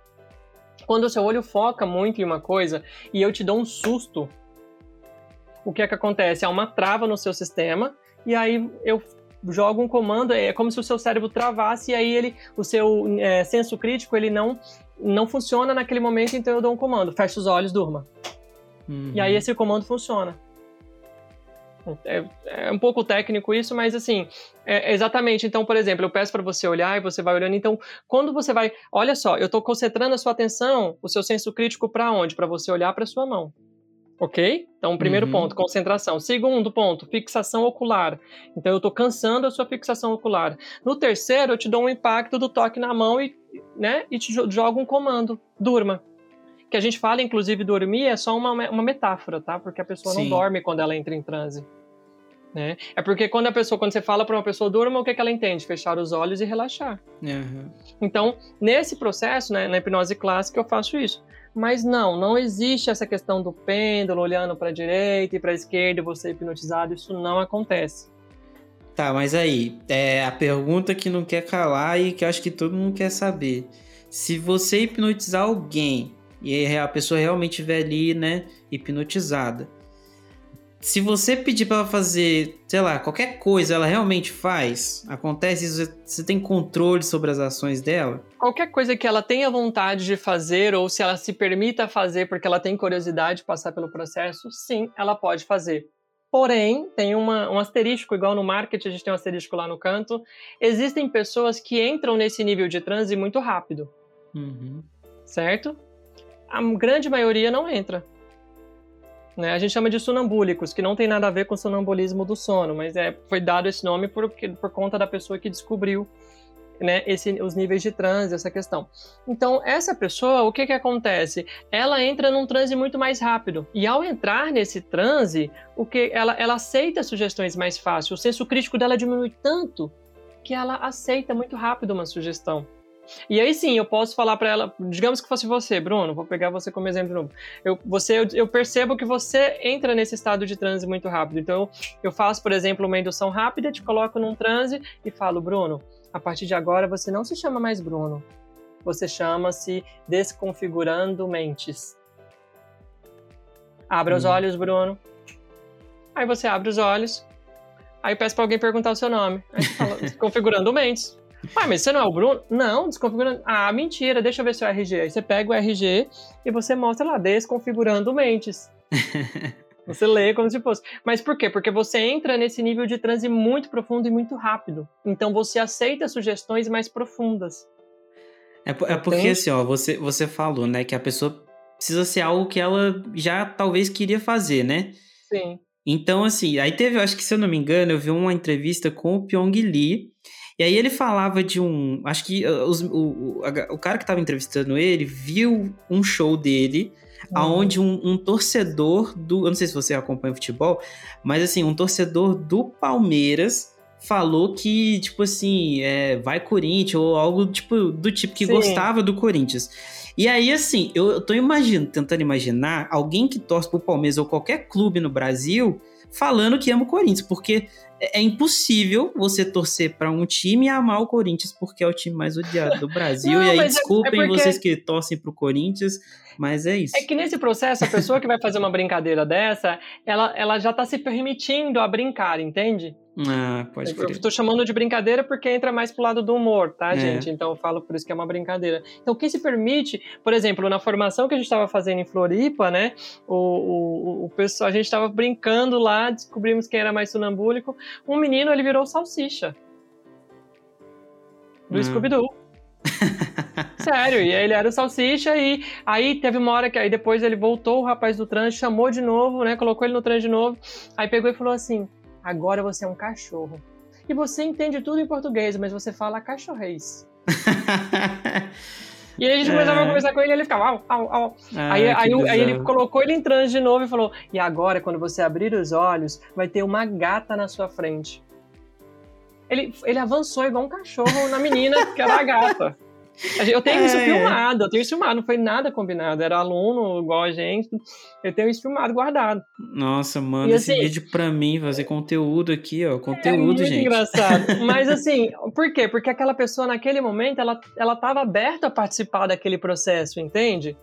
Quando o seu olho foca muito em uma coisa e eu te dou um susto, o que é que acontece? Há uma trava no seu sistema e aí eu jogo um comando, é como se o seu cérebro travasse e aí ele, o seu é, senso crítico ele não não funciona naquele momento, então eu dou um comando, fecha os olhos, durma. Uhum. E aí esse comando funciona. É, é um pouco técnico isso, mas assim, é, exatamente. Então, por exemplo, eu peço para você olhar e você vai olhando. Então, quando você vai, olha só, eu estou concentrando a sua atenção, o seu senso crítico para onde? Para você olhar para sua mão. Ok? Então, primeiro Uhum. ponto, concentração. Segundo ponto, fixação ocular. Então, eu estou cansando a sua fixação ocular. No terceiro, eu te dou um impacto do toque na mão e, né, e te jo- jogo um comando. Durma. Que a gente fala, inclusive, dormir é só uma, uma metáfora, tá? Porque a pessoa Sim. não dorme quando ela entra em transe. Né? É porque quando a pessoa, quando você fala para uma pessoa durma, o que, que ela entende? Fechar os olhos e relaxar. Uhum. Então, nesse processo, né, na hipnose clássica, eu faço isso. Mas não, não existe essa questão do pêndulo olhando para a direita e para a esquerda e você hipnotizado, isso não acontece. Tá, mas aí, é a pergunta que não quer calar e que acho que todo mundo quer saber. Se você hipnotizar alguém e a pessoa realmente estiver ali, né, hipnotizada. Se você pedir pra ela fazer, sei lá, qualquer coisa, ela realmente faz? Acontece isso? Você tem controle sobre as ações dela? Qualquer coisa que ela tenha vontade de fazer ou se ela se permita fazer porque ela tem curiosidade de passar pelo processo, sim, ela pode fazer. Porém, tem uma, um asterisco, igual no marketing, a gente tem um asterisco lá no canto. Existem pessoas que entram nesse nível de transe muito rápido, Uhum. certo? A grande maioria não entra. Né? A gente chama de sonambúlicos, que não tem nada a ver com o sonambulismo do sono, mas é, foi dado esse nome por, por conta da pessoa que descobriu né, esse, os níveis de transe, essa questão. Então, essa pessoa, o que, que acontece? Ela entra num transe muito mais rápido. E ao entrar nesse transe, o que ela, ela aceita sugestões mais fácil. O senso crítico dela diminui tanto que ela aceita muito rápido uma sugestão. E aí sim, eu posso falar para ela, digamos que fosse você, Bruno, vou pegar você como exemplo de novo. Eu, você, eu, eu percebo que você entra nesse estado de transe muito rápido. Então, eu faço, por exemplo, uma indução rápida, te coloco num transe e falo, Bruno, a partir de agora você não se chama mais Bruno. Você chama-se Desconfigurando Mentes. Abra os Hum. olhos, Bruno. Aí você abre os olhos. Aí peço pra alguém perguntar o seu nome. Aí você fala, Desconfigurando Mentes. Ah, mas você não é o Bruno? Não, desconfigurando. Ah, mentira, deixa eu ver seu RG. Aí você pega o RG e você mostra lá, Desconfigurando Mentes. Você lê como se fosse. Mas por quê? Porque você entra nesse nível de transe muito profundo e muito rápido. Então você aceita sugestões mais profundas. É, é porque Entende? assim, ó, você, você falou, né, que a pessoa precisa ser algo que ela já talvez queria fazer, né? Sim. Então, assim, aí teve, acho que se eu não me engano, eu vi uma entrevista com o Pyong Lee, e aí ele falava de um. Acho que uh, os- o, o, o cara que tava entrevistando ele viu um show dele, aonde um, um torcedor do. Eu não sei se você acompanha futebol, mas assim, um torcedor do Palmeiras falou que, tipo assim, é, vai Corinthians, ou algo tipo, do tipo que Sim. gostava do Corinthians. E aí, assim, eu, eu tô imaginando, tentando imaginar alguém que torce pro Palmeiras ou qualquer clube no Brasil falando que ama o Corinthians, porque é, é impossível você torcer para um time e amar o Corinthians porque é o time mais odiado do Brasil. Não, e aí, mas é- desculpem é porque- vocês que torcem pro Corinthians, mas é isso. É que nesse processo, a pessoa que vai fazer uma brincadeira dessa, ela, ela já tá se permitindo a brincar, entende? Ah, pode Eu crer. tô chamando de brincadeira porque entra mais pro lado do humor, tá, É. gente? Então eu falo por isso que é uma brincadeira. Então, quem se permite, por exemplo, na formação que a gente estava fazendo em Floripa, né? O, o, o pessoal, a gente estava brincando lá, descobrimos quem era mais sonambúlico. Um menino, ele virou salsicha. Do Hum. Scooby-Doo. Sério, e aí ele era o salsicha e aí teve uma hora que aí depois ele voltou, o rapaz do trânsito chamou de novo, né? Colocou ele no trânsito de novo. Aí pegou e falou assim: agora você é um cachorro. E você entende tudo em português, mas você fala cachorrês. E aí a gente começava a conversar com ele e ele ficava. Au, au, au. Ah, aí, aí, aí ele colocou ele em transe de novo e falou: E agora, quando você abrir os olhos, vai ter uma gata na sua frente. Ele, ele avançou igual um cachorro na menina, que era a gata. Eu tenho isso É, é. filmado, eu tenho isso filmado, não foi nada combinado. Era aluno igual a gente. Eu tenho isso filmado, guardado. Nossa, manda E esse assim- vídeo pra mim, fazer conteúdo aqui, ó. É Conteúdo, muito gente. engraçado. Mas assim, por quê? Porque aquela pessoa naquele momento, ela, ela tava aberta a participar daquele processo, entende?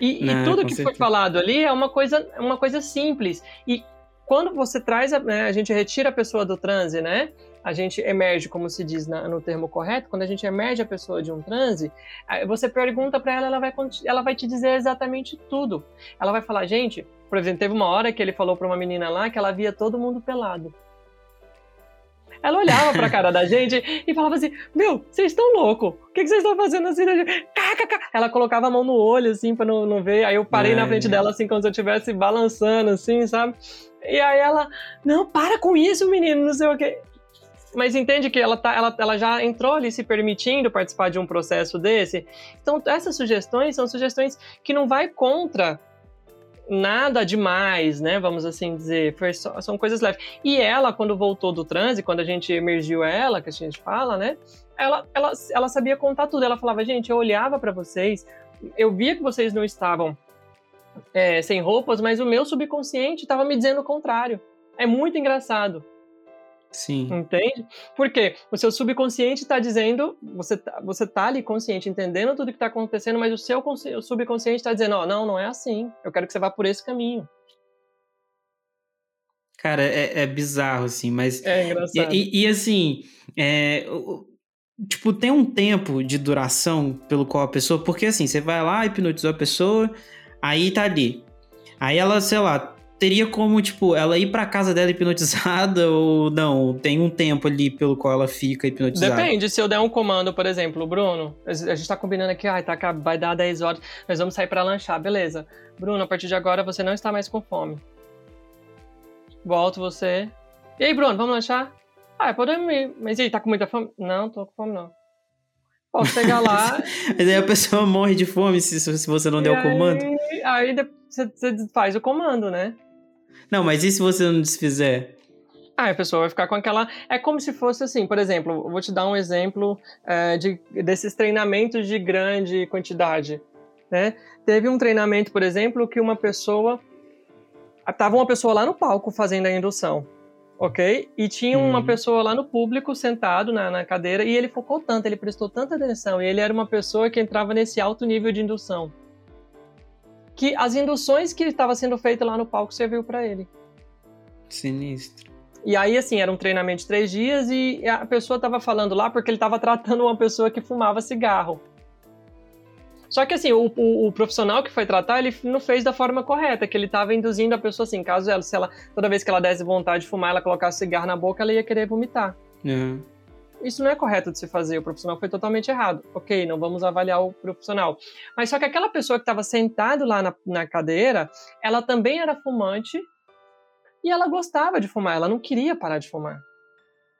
E, e Não, tudo que foi certeza. falado ali é uma coisa, é uma coisa simples. E quando você traz, a, né, a gente retira a pessoa do transe, né? A gente emerge, como se diz na- no termo correto, quando a gente emerge a pessoa de um transe, você pergunta pra ela, ela vai, ela vai te dizer exatamente tudo. Ela vai falar, gente, por exemplo, teve uma hora que ele falou pra uma menina lá que ela via todo mundo pelado. Ela olhava pra cara da gente e falava assim: Meu, vocês estão loucos? O que, que vocês estão fazendo assim? da gente?" KKK. Ela colocava a mão no olho, assim, pra não, não ver. Aí eu parei na Ai. frente dela, assim, como se eu estivesse balançando, assim, sabe? E aí ela: Não, para com isso, menino, não sei o quê. Mas entende que ela, tá, ela, ela já entrou ali se permitindo participar de um processo desse. Então, essas sugestões são sugestões que não vai contra nada demais, né? Vamos assim dizer. Só- são coisas leves. E ela, quando voltou do transe, quando a gente emergiu ela, que a gente fala, né? Ela, ela, ela sabia contar tudo. Ela falava, gente, eu olhava pra vocês, eu via que vocês não estavam é, sem roupas, mas o meu subconsciente estava me dizendo o contrário. É muito engraçado. Sim. Entende? Porque o seu subconsciente está dizendo, você tá, você tá ali consciente, entendendo tudo que está acontecendo, mas o seu o subconsciente está dizendo, ó, não, não é assim. Eu quero que você vá por esse caminho. Cara, é, é bizarro, assim, mas. É E, engraçado. e- e, assim, é, tipo, tem um tempo de duração pelo qual a pessoa. Porque assim, você vai lá, hipnotizou a pessoa, aí tá ali. Aí ela, sei lá, teria como, tipo, ela ir pra casa dela hipnotizada ou não? Tem um tempo ali pelo qual ela fica hipnotizada. Depende, se eu der um comando, por exemplo, Bruno, a gente tá combinando aqui, ai, tá, vai dar 10 horas, nós vamos sair para lanchar, beleza. Bruno, a partir de agora você não está mais com fome. Volto você. E aí, Bruno, vamos lanchar? Ah, podemos ir. Mas e aí, tá com muita fome? Não, tô com fome não. Posso chegar lá. Mas aí a pessoa morre de fome se, se você não der o comando. Aí, você faz o comando, né? Não, mas e se você não desfizer? Ah, a pessoa vai ficar com aquela. É como se fosse assim, por exemplo, vou te dar um exemplo é, de, desses treinamentos de grande quantidade. Né? Teve um treinamento, por exemplo, que uma pessoa. Tava uma pessoa lá no palco fazendo a indução, ok? E tinha uma Uhum. pessoa lá no público sentado na, na cadeira e ele focou tanto, ele prestou tanta atenção e ele era uma pessoa que entrava nesse alto nível de indução. Que as induções que estava sendo feitas lá no palco serviu para ele. Sinistro. E aí, assim, era um treinamento de três dias e a pessoa tava falando lá porque ele tava tratando uma pessoa que fumava cigarro. Só que, assim, o, o- o profissional que foi tratar, ele não fez da forma correta, que ele tava induzindo a pessoa, assim, caso ela, se ela, toda vez que ela desse vontade de fumar, ela colocasse cigarro na boca, ela ia querer vomitar. Uhum. Isso não é correto de se fazer, o profissional foi totalmente errado. Ok, não vamos avaliar o profissional. Mas só que aquela pessoa que estava sentado lá na, na cadeira, ela também era fumante e ela gostava de fumar, ela não queria parar de fumar.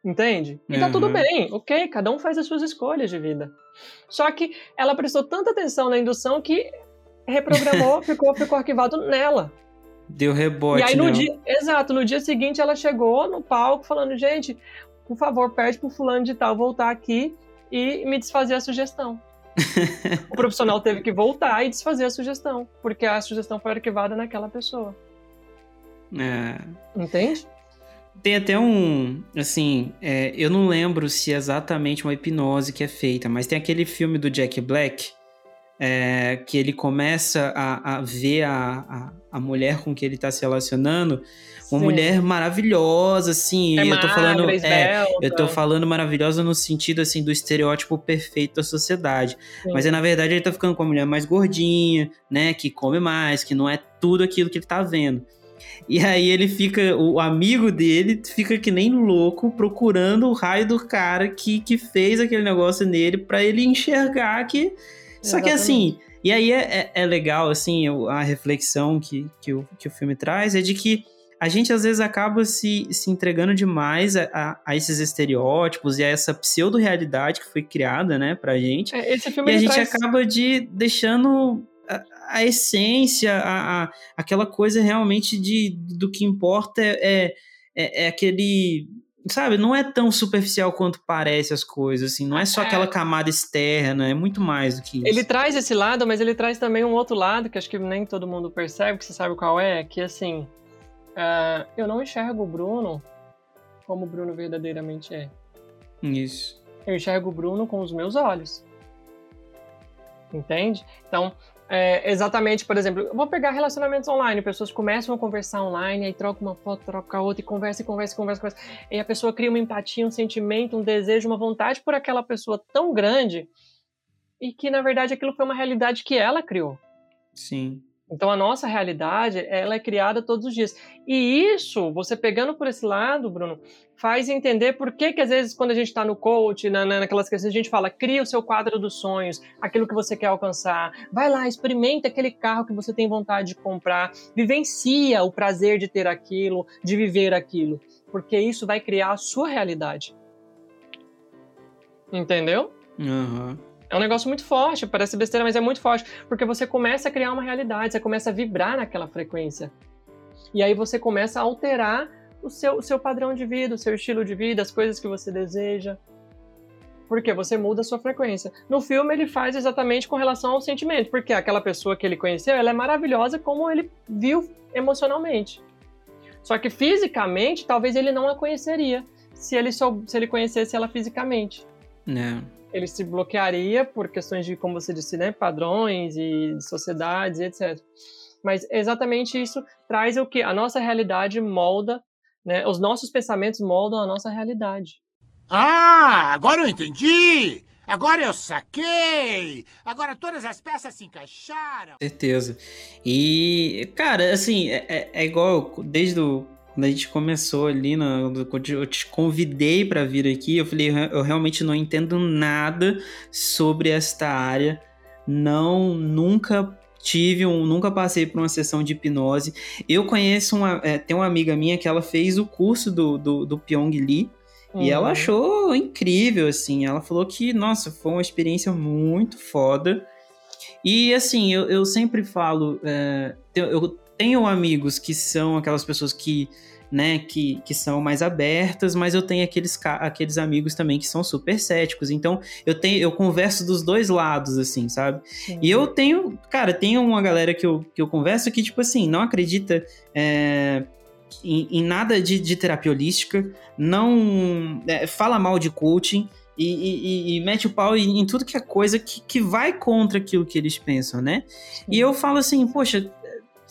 Entende? E tá Uhum. tudo bem, ok, cada um faz as suas escolhas de vida. Só que ela prestou tanta atenção na indução que reprogramou, ficou, ficou arquivado nela. Deu rebote, E aí no né? dia, exato, no dia seguinte ela chegou no palco falando, gente, por favor, pede pro fulano de tal voltar aqui e me desfazer a sugestão. o profissional teve que voltar e desfazer a sugestão, porque a sugestão foi arquivada naquela pessoa. É. Entende? Tem até um. Assim, é, eu não lembro se é exatamente uma hipnose que é feita, mas tem aquele filme do Jack Black. É, que ele começa a, a ver a, a, a, mulher com que ele está se relacionando, uma Sim. mulher maravilhosa, assim. É eu tô falando, é, eu tô falando maravilhosa no sentido assim do estereótipo perfeito da sociedade. Sim. Mas é, na verdade ele tá ficando com a mulher mais gordinha, né, que come mais, que não é tudo aquilo que ele tá vendo. E aí ele fica, o amigo dele fica que nem louco procurando o raio do cara que, que fez aquele negócio nele para ele enxergar que. Só que assim, e aí é, é, é, legal, assim, a reflexão que, que, o, que o filme traz é de que a gente às vezes acaba se, se entregando demais a, a, a esses estereótipos e a essa pseudo-realidade que foi criada, né, pra gente. É, esse filme e a gente traz... acaba de deixando a essência, a, a, aquela coisa realmente de do que importa é, é, é, aquele. Sabe, não é tão superficial quanto parece as coisas, assim, não é só é. aquela camada externa, é muito mais do que isso. Ele traz esse lado, mas ele traz também um outro lado que acho que nem todo mundo percebe, que você sabe qual é, que assim, uh, eu não enxergo o Bruno como o Bruno verdadeiramente é. Isso. Eu enxergo o Bruno com os meus olhos. Entende? Então, é, exatamente, por exemplo, vou pegar relacionamentos online, pessoas começam a conversar online, aí troca uma foto, troca outra, e conversa, e conversa, e conversa, conversa, e a pessoa cria uma empatia, um sentimento, um desejo, uma vontade por aquela pessoa tão grande, e que na verdade aquilo foi uma realidade que ela criou. Sim. Então a nossa realidade, ela é criada todos os dias. E isso, você pegando por esse lado, Bruno, faz entender por que que às vezes quando a gente está no coach, na, naquelas questões, a gente fala, cria o seu quadro dos sonhos, aquilo que você quer alcançar. Vai lá, experimenta aquele carro que você tem vontade de comprar, vivencia o prazer de ter aquilo, de viver aquilo, porque isso vai criar a sua realidade. Entendeu? Uhum. É um negócio muito forte, parece besteira, mas é muito forte, porque você começa a criar uma realidade, você começa a vibrar naquela frequência. E aí você começa a alterar o seu, o seu padrão de vida, o seu estilo de vida, as coisas que você deseja. Porque você muda a sua frequência. No filme ele faz exatamente com relação ao sentimento, porque aquela pessoa que ele conheceu, ela é maravilhosa como ele viu emocionalmente. Só que fisicamente, talvez ele não a conheceria se ele, sou, se ele conhecesse ela fisicamente. Não. Né ele se bloquearia por questões de, como você disse, né, padrões e sociedades e etc. Mas exatamente isso traz o que a nossa realidade molda, né, os nossos pensamentos moldam a nossa realidade. Ah, agora eu entendi! Agora eu saquei! Agora todas as peças se encaixaram! Certeza. E, cara, assim, é, é, é igual desde o quando a gente começou ali, quando eu te convidei para vir aqui, eu falei, eu realmente não entendo nada sobre esta área. Não, nunca tive um, nunca passei por uma sessão de hipnose. Eu conheço uma, é, tem uma amiga minha que ela fez o curso do, do, do Pyong Lee. Uhum. E ela uhum. achou incrível, assim. Ela falou que, nossa, foi uma experiência muito foda. E, assim, eu, eu sempre falo, é, eu tenho amigos que são aquelas pessoas que, né, que, que são mais abertas, mas eu tenho aqueles, aqueles amigos também que são super céticos. Então, eu tenho eu converso dos dois lados, assim, sabe? Sim. E eu tenho, cara, tem uma galera que eu, que eu converso que, tipo assim, não acredita. É, em, em, nada de, de terapia holística, não é, fala mal de coaching, e, e, e, mete o pau em, em, tudo que é coisa que, que vai contra aquilo que eles pensam, né? Sim. E eu falo assim, poxa,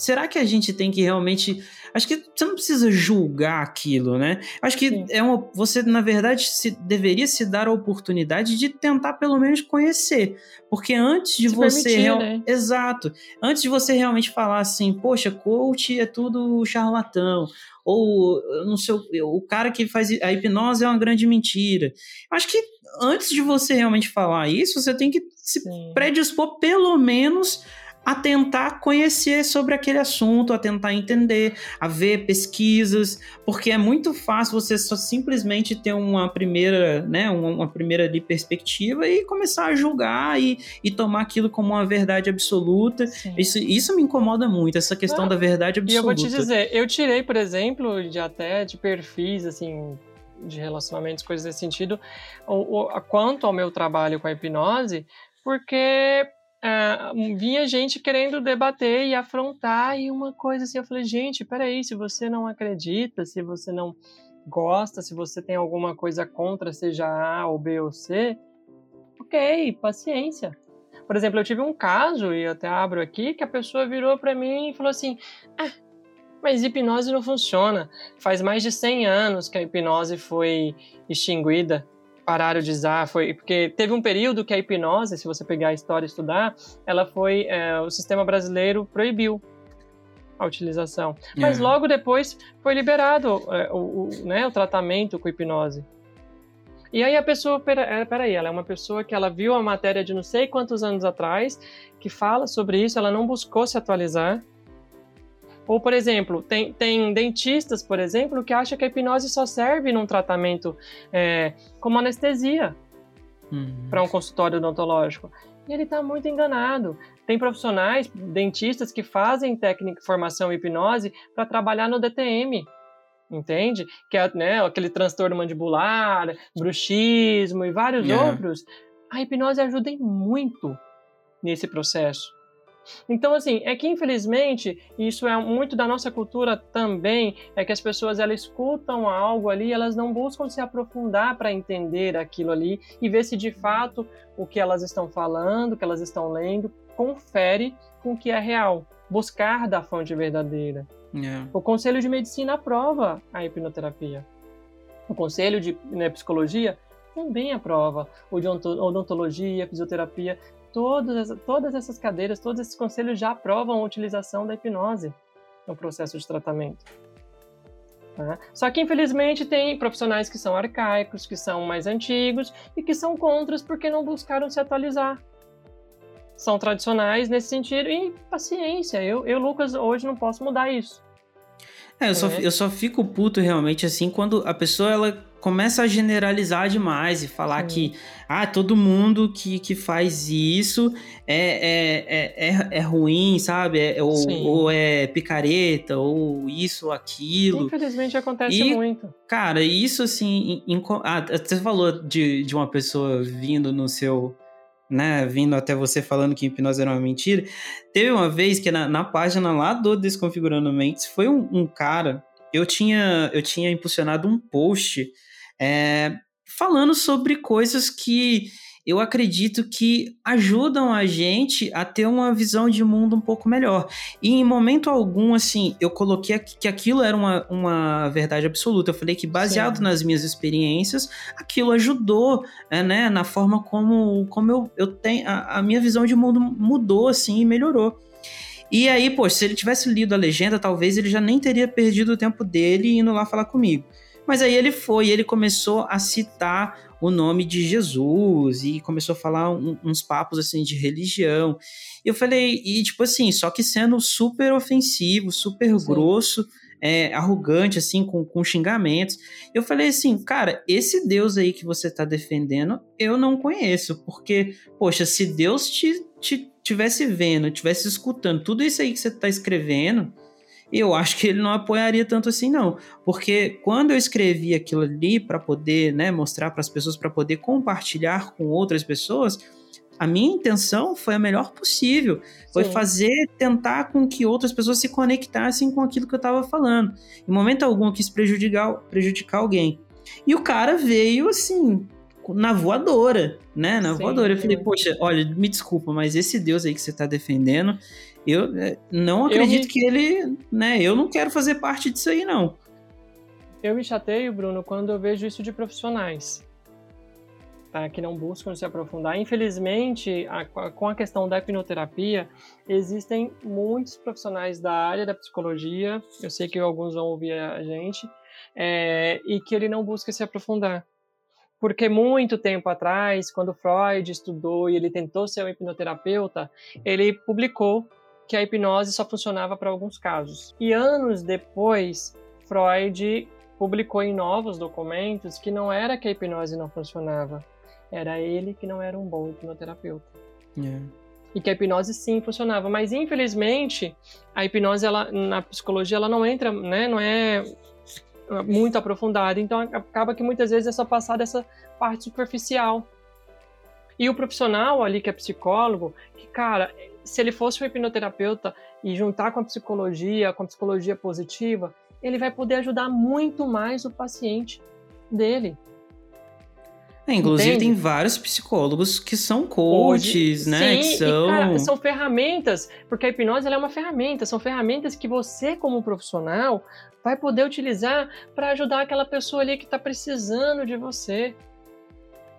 será que a gente tem que realmente. Acho que você não precisa julgar aquilo, né? Acho que é uma, você, na verdade, se, deveria se dar a oportunidade de tentar pelo menos conhecer. Porque antes de se você. Permitir, real... né? Exato. Antes de você realmente falar assim, poxa, coach é tudo charlatão. Ou não sei, o cara que faz a hipnose é uma grande mentira. Acho que antes de você realmente falar isso, você tem que se Sim. predispor pelo menos a tentar conhecer sobre aquele assunto, a tentar entender, a ver pesquisas, porque é muito fácil você só simplesmente ter uma primeira, né, uma, primeira ali, perspectiva e começar a julgar e, e tomar aquilo como uma verdade absoluta. Isso, isso me incomoda muito, essa questão da verdade absoluta. E eu vou te dizer, eu tirei, por exemplo, de até de perfis, assim, de relacionamentos, coisas desse sentido, o, o, quanto ao meu trabalho com a hipnose, porque uh, gente querendo debater e afrontar, e uma coisa assim, eu falei, gente, peraí, se você não acredita, se você não gosta, se você tem alguma coisa contra, seja A ou B ou C, ok, paciência. Por exemplo, eu tive um caso, e até abro aqui, que a pessoa virou para mim e falou assim: ah, mas hipnose não funciona. Faz mais de 100 anos que a hipnose foi extinguida pararam de usar foi porque teve um período que a hipnose, se você pegar a história e estudar, ela foi é, o sistema brasileiro proibiu a utilização, mas é. logo depois foi liberado é, o, o, né, o tratamento com hipnose. E aí a pessoa, pera, é, peraí, ela é uma pessoa que ela viu a matéria de não sei quantos anos atrás, que fala sobre isso, ela não buscou se atualizar, ou, por exemplo, tem, tem dentistas, por exemplo, que acham que a hipnose só serve num tratamento é, como anestesia uhum. para um consultório odontológico. E ele está muito enganado. Tem profissionais, dentistas, que fazem técnica, formação em hipnose para trabalhar no DTM, entende? Que é né, aquele transtorno mandibular, bruxismo e vários yeah. outros. A hipnose ajuda muito nesse processo. Então, assim, é que infelizmente, isso é muito da nossa cultura também, é que as pessoas elas escutam algo ali, elas não buscam se aprofundar para entender aquilo ali e ver se de fato o que elas estão falando, o que elas estão lendo, confere com o que é real. Buscar da fonte verdadeira. É. O Conselho de Medicina aprova a hipnoterapia. O Conselho de né, Psicologia também aprova. O de odontologia, fisioterapia todas, todas essas cadeiras, todos esses conselhos já aprovam a utilização da hipnose no processo de tratamento. Tá? Só que, infelizmente, tem profissionais que são arcaicos, que são mais antigos e que são contras porque não buscaram se atualizar. São tradicionais nesse sentido e paciência. Eu, eu Lucas, hoje não posso mudar isso. É, eu, Só, é. eu só fico puto realmente assim quando a pessoa ela começa a generalizar demais e falar Sim. que ah, todo mundo que, que faz isso é, é, é, é, é ruim, sabe? É, ou, ou, é picareta, ou isso, aquilo. Infelizmente acontece e, muito. Cara, isso assim. Em, em, ah, você falou de, de uma pessoa vindo no seu. Né, vindo até você falando que hipnose era uma mentira. Teve uma vez que na, na página lá do Desconfigurando Mentes foi um, um cara eu tinha, eu tinha impulsionado um post é, falando sobre coisas que eu acredito que ajudam a gente a ter uma visão de mundo um pouco melhor. E em momento algum, assim, eu coloquei que aquilo era uma, uma verdade absoluta. Eu falei que, baseado Sim. nas minhas experiências, aquilo ajudou, é, né, na forma como, como eu, eu tenho. A, a minha visão de mundo mudou, assim, e melhorou. E aí, pô, se ele tivesse lido a legenda, talvez ele já nem teria perdido o tempo dele indo lá falar comigo. Mas aí ele foi, ele começou a citar o nome de Jesus e começou a falar um, uns papos assim de religião. E eu falei, e tipo assim, só que sendo super ofensivo, super Sim. grosso, é, arrogante, assim, com, com xingamentos. Eu falei assim, cara, esse Deus aí que você tá defendendo, eu não conheço, porque, poxa, se Deus te, te tivesse vendo, tivesse escutando tudo isso aí que você tá escrevendo, eu acho que ele não apoiaria tanto assim, não. Porque quando eu escrevi aquilo ali para poder né, mostrar para as pessoas, para poder compartilhar com outras pessoas, a minha intenção foi a melhor possível. Foi Sim. fazer, tentar com que outras pessoas se conectassem com aquilo que eu estava falando. Em momento algum eu quis prejudicar, prejudicar alguém. E o cara veio assim, na voadora, né? Na Sim, voadora. Eu falei, poxa, olha, me desculpa, mas esse Deus aí que você está defendendo, eu é, não acredito me... que ele, né? Eu não quero fazer parte disso aí, não. Eu me chateio, Bruno, quando eu vejo isso de profissionais. Tá, que não buscam se aprofundar. Infelizmente, a, com a questão da hipnoterapia, existem muitos profissionais da área da psicologia, eu sei que alguns vão ouvir a gente, é, e que ele não busca se aprofundar. Porque muito tempo atrás, quando Freud estudou e ele tentou ser um hipnoterapeuta, ele publicou que a hipnose só funcionava para alguns casos. E anos depois, Freud publicou em novos documentos que não era que a hipnose não funcionava, era ele que não era um bom hipnoterapeuta. Yeah. É. E que a hipnose sim funcionava, mas infelizmente a hipnose ela na psicologia ela não entra, né, não é muito aprofundada, então acaba que muitas vezes é só passar dessa parte superficial E o profissional ali que é psicólogo, que, cara, se ele fosse um hipnoterapeuta e juntar com a psicologia, com a psicologia positiva, ele vai poder ajudar muito mais o paciente dele. É, inclusive, Entende? tem vários psicólogos que são coaches, Hoje, né? Sim, que são... E, cara, são ferramentas, porque a hipnose é uma ferramenta, são ferramentas que você, como profissional, vai poder utilizar para ajudar aquela pessoa ali que está precisando de você.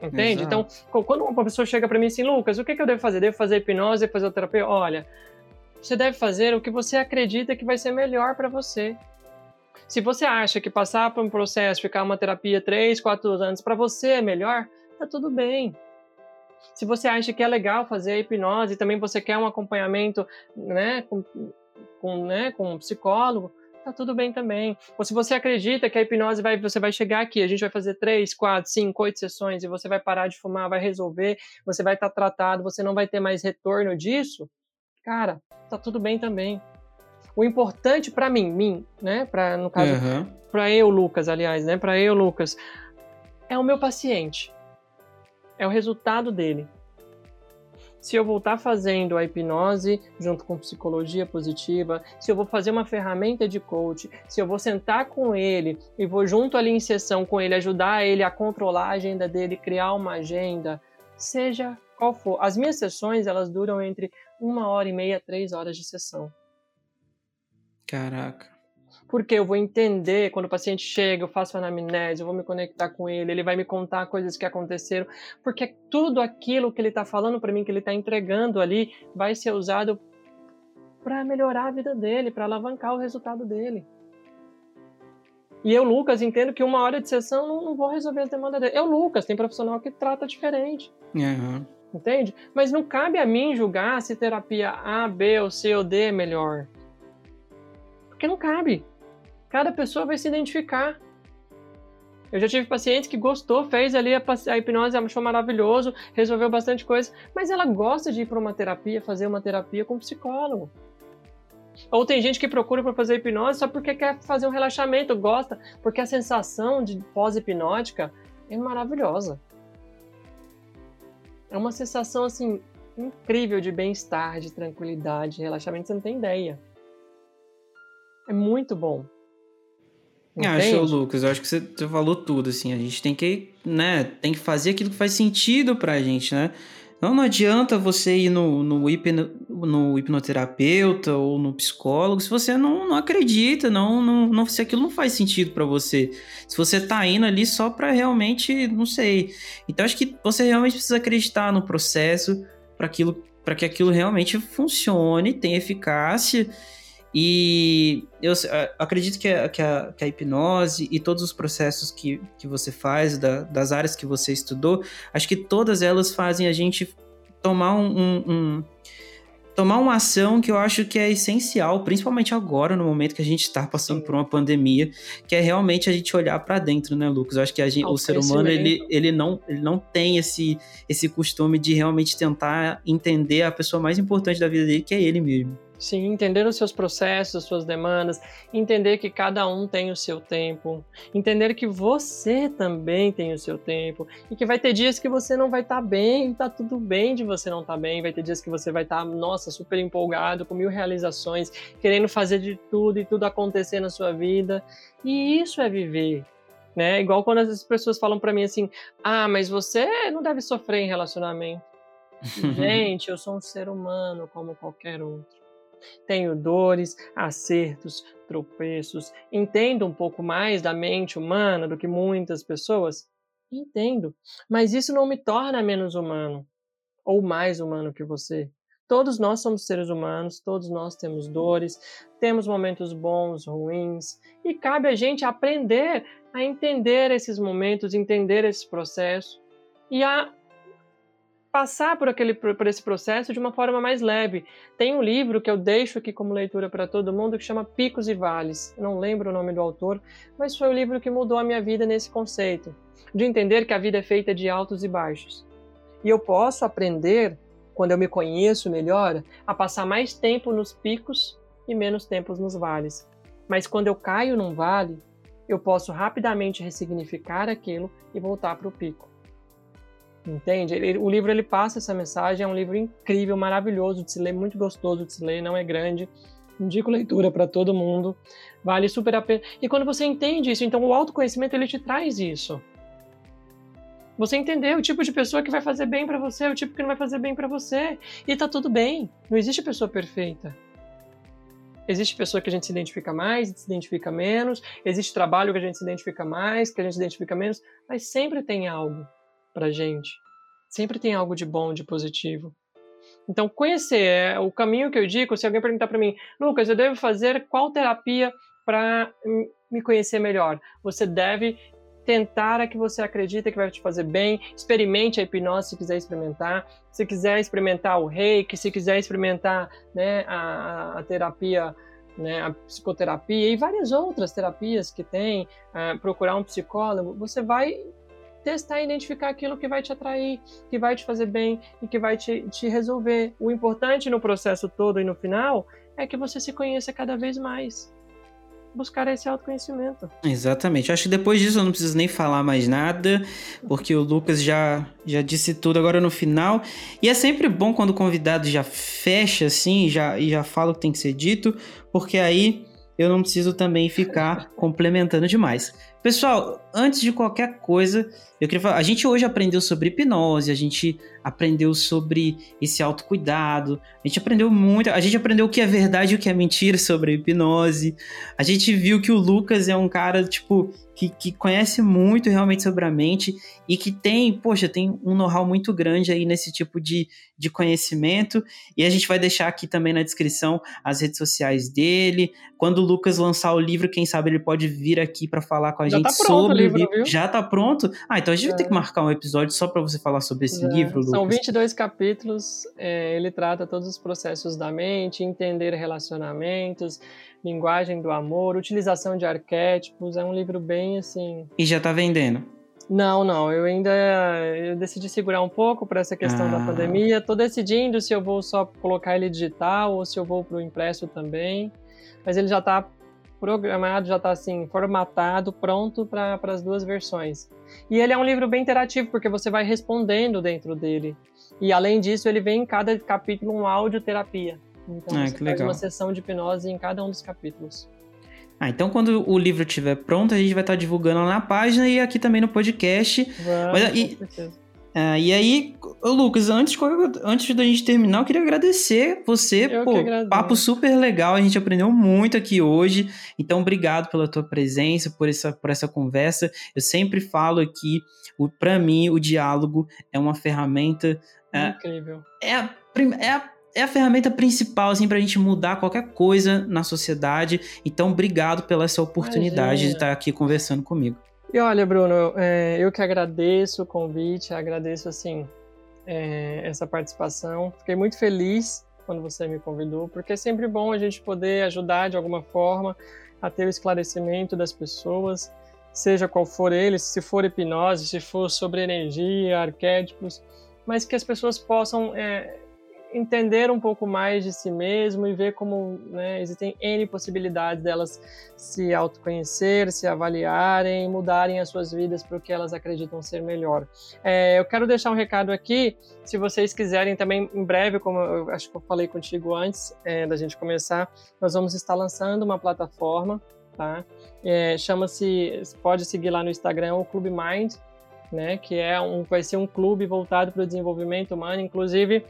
Entende? Exato. Então, quando uma pessoa chega para mim assim, Lucas, o que, que eu devo fazer? Devo fazer hipnose, fazer terapia? Olha, você deve fazer o que você acredita que vai ser melhor para você. Se você acha que passar por um processo, ficar uma terapia 3, 4 anos para você é melhor, tá tudo bem. Se você acha que é legal fazer hipnose, também você quer um acompanhamento, né, com, com, né, com um psicólogo, tá tudo bem também. Ou se você acredita que a hipnose vai, você vai chegar aqui, a gente vai fazer três, quatro, cinco, oito sessões e você vai parar de fumar, vai resolver, você vai estar tá tratado, você não vai ter mais retorno disso, cara, tá tudo bem também. O importante para mim, mim, né, para no caso, uhum. para eu, Lucas, aliás, né, para eu, Lucas, é o meu paciente. É o resultado dele se eu vou estar fazendo a hipnose junto com psicologia positiva, se eu vou fazer uma ferramenta de coach, se eu vou sentar com ele e vou junto ali em sessão com ele, ajudar ele a controlar a agenda dele, criar uma agenda, seja qual for. As minhas sessões, elas duram entre uma hora e meia, três horas de sessão. Caraca porque eu vou entender quando o paciente chega, eu faço anamnese, eu vou me conectar com ele, ele vai me contar coisas que aconteceram, porque tudo aquilo que ele está falando para mim, que ele está entregando ali, vai ser usado para melhorar a vida dele, para alavancar o resultado dele. E eu, Lucas, entendo que uma hora de sessão não, não vou resolver as demandas dele. Eu, Lucas, tem profissional que trata diferente. Uhum. Entende? Mas não cabe a mim julgar se terapia A, B ou C ou D é melhor. Porque não cabe. Cada pessoa vai se identificar. Eu já tive paciente que gostou, fez ali a, a, hipnose, achou maravilhoso, resolveu bastante coisa, mas ela gosta de ir para uma terapia, fazer uma terapia com um psicólogo. Ou tem gente que procura para fazer hipnose só porque quer fazer um relaxamento, gosta, porque a sensação de pós-hipnótica é maravilhosa. É uma sensação assim incrível de bem-estar, de tranquilidade, de relaxamento, você não tem ideia. É muito bom. Entende? Acho, Lucas, eu acho que você falou tudo, assim, a gente tem que, né, tem que fazer aquilo que faz sentido pra gente, né? Não, não adianta você ir no, no, hipno, no hipnoterapeuta ou no psicólogo se você não, não acredita, não, não, não, se aquilo não faz sentido para você. Se você tá indo ali só para realmente, não sei. Então acho que você realmente precisa acreditar no processo para aquilo para que aquilo realmente funcione, tenha eficácia e eu acredito que a, que a, que a hipnose e todos os processos que, que você faz, da, das áreas que você estudou, acho que todas elas fazem a gente tomar um, um, um tomar uma ação que eu acho que é essencial, principalmente agora, no momento que a gente está passando por uma pandemia, que é realmente a gente olhar para dentro, né, Lucas? Eu acho que gente, o ser humano ele, ele, não, ele não tem esse, esse costume de realmente tentar entender a pessoa mais importante da vida dele, que é ele mesmo. Sim, entender os seus processos, as suas demandas, entender que cada um tem o seu tempo, entender que você também tem o seu tempo e que vai ter dias que você não vai estar tá bem tá tudo bem de você não estar tá bem, vai ter dias que você vai estar, tá, nossa, super empolgado, com mil realizações, querendo fazer de tudo e tudo acontecer na sua vida. E isso é viver, né? Igual quando as pessoas falam para mim assim: "Ah, mas você não deve sofrer em relacionamento". Gente, eu sou um ser humano como qualquer outro. Tenho dores, acertos, tropeços. Entendo um pouco mais da mente humana do que muitas pessoas? Entendo. Mas isso não me torna menos humano ou mais humano que você. Todos nós somos seres humanos, todos nós temos dores, temos momentos bons, ruins, e cabe a gente aprender a entender esses momentos, entender esse processo e a passar por, aquele, por esse processo de uma forma mais leve. Tem um livro que eu deixo aqui como leitura para todo mundo que chama Picos e Vales. Não lembro o nome do autor, mas foi o livro que mudou a minha vida nesse conceito, de entender que a vida é feita de altos e baixos. E eu posso aprender, quando eu me conheço melhor, a passar mais tempo nos picos e menos tempo nos vales. Mas quando eu caio num vale, eu posso rapidamente ressignificar aquilo e voltar para o pico. Entende? Ele, o livro ele passa essa mensagem, é um livro incrível, maravilhoso de se ler, muito gostoso de se ler, não é grande. Indico leitura para todo mundo, vale super a pena. E quando você entende isso, então o autoconhecimento ele te traz isso. Você entender o tipo de pessoa que vai fazer bem para você, o tipo que não vai fazer bem para você, e tá tudo bem. Não existe pessoa perfeita. Existe pessoa que a gente se identifica mais, se identifica menos, existe trabalho que a gente se identifica mais, que a gente se identifica menos, mas sempre tem algo pra gente. Sempre tem algo de bom, de positivo. Então, conhecer é o caminho que eu digo. Se alguém perguntar para mim, Lucas, eu devo fazer qual terapia para me conhecer melhor? Você deve tentar a que você acredita que vai te fazer bem. Experimente a hipnose se quiser experimentar. Se quiser experimentar o reiki, se quiser experimentar né, a, a terapia, né, a psicoterapia e várias outras terapias que tem, uh, procurar um psicólogo, você vai testar e identificar aquilo que vai te atrair, que vai te fazer bem e que vai te, te resolver. O importante no processo todo e no final é que você se conheça cada vez mais buscar esse autoconhecimento. Exatamente. Acho que depois disso eu não preciso nem falar mais nada, porque o Lucas já, já disse tudo agora no final. E é sempre bom quando o convidado já fecha assim já, e já fala o que tem que ser dito, porque aí eu não preciso também ficar complementando demais. Pessoal, antes de qualquer coisa, eu queria falar, a gente hoje aprendeu sobre hipnose, a gente aprendeu sobre esse autocuidado, a gente aprendeu muito, a gente aprendeu o que é verdade e o que é mentira sobre a hipnose. A gente viu que o Lucas é um cara, tipo, que, que conhece muito realmente sobre a mente e que tem, poxa, tem um know-how muito grande aí nesse tipo de, de conhecimento. E a gente vai deixar aqui também na descrição as redes sociais dele. Quando o Lucas lançar o livro, quem sabe ele pode vir aqui para falar com a Já gente tá pronto sobre o livro, viu? Já tá pronto? Ah, então a gente É. vai ter que marcar um episódio só para você falar sobre esse É, livro, Lucas. São 22 capítulos, é, ele trata todos os processos da mente, entender relacionamentos, linguagem do amor, utilização de arquétipos. É um livro bem assim. E já tá vendendo. Não, não, eu ainda eu decidi segurar um pouco para essa questão da Ah. pandemia. Tô decidindo se eu vou só colocar ele digital ou se eu vou para o impresso também. Mas ele já está programado, já está assim, formatado, pronto para as duas versões. E ele é um livro bem interativo, porque você vai respondendo dentro dele. E além disso, ele vem em cada capítulo um audioterapia. Então Ah, você faz legal. uma sessão de hipnose em cada um dos capítulos. Ah, então quando o livro estiver pronto, a gente vai estar divulgando lá na página e aqui também no podcast. Vamos, Mas e- com certeza. Ah, e aí, Lucas, antes, antes da gente terminar, eu queria agradecer você. Eu pô, papo super legal, a gente aprendeu muito aqui hoje. Então, obrigado pela tua presença, por essa, por essa conversa. Eu sempre falo aqui, o, pra mim, o diálogo é uma ferramenta. É, Incrível. é a, é a é a ferramenta principal, assim, pra gente mudar qualquer coisa na sociedade. Então, obrigado pela essa oportunidade de Imagina. estar aqui conversando comigo. E olha, Bruno, é, eu que agradeço o convite, agradeço assim é, essa participação. Fiquei muito feliz quando você me convidou, porque é sempre bom a gente poder ajudar de alguma forma a ter o esclarecimento das pessoas, seja qual for ele, se for hipnose, se for sobre energia, arquétipos, mas que as pessoas possam é, entender um pouco mais de si mesmo e ver como né, existem N possibilidades delas se autoconhecer, se avaliarem, mudarem as suas vidas para o que elas acreditam ser melhor. É, eu quero deixar um recado aqui, se vocês quiserem também, em breve, como eu acho que eu falei contigo antes é, da gente começar, nós vamos estar lançando uma plataforma, tá? É, Chama-se, pode seguir lá no Instagram, o Clube Mind, né? Que é um, vai ser um clube voltado para o desenvolvimento humano, inclusive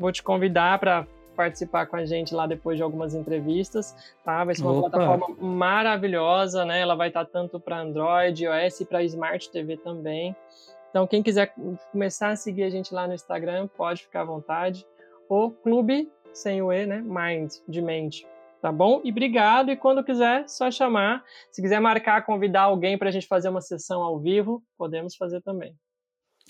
vou te convidar para participar com a gente lá depois de algumas entrevistas, tá? Vai ser uma Opa. plataforma maravilhosa, né? Ela vai estar tanto para Android, iOS e para Smart TV também. Então, quem quiser começar a seguir a gente lá no Instagram, pode ficar à vontade. O Clube, sem o E, né? Mind, de mente. Tá bom? E obrigado. E quando quiser, só chamar. Se quiser marcar, convidar alguém para a gente fazer uma sessão ao vivo, podemos fazer também.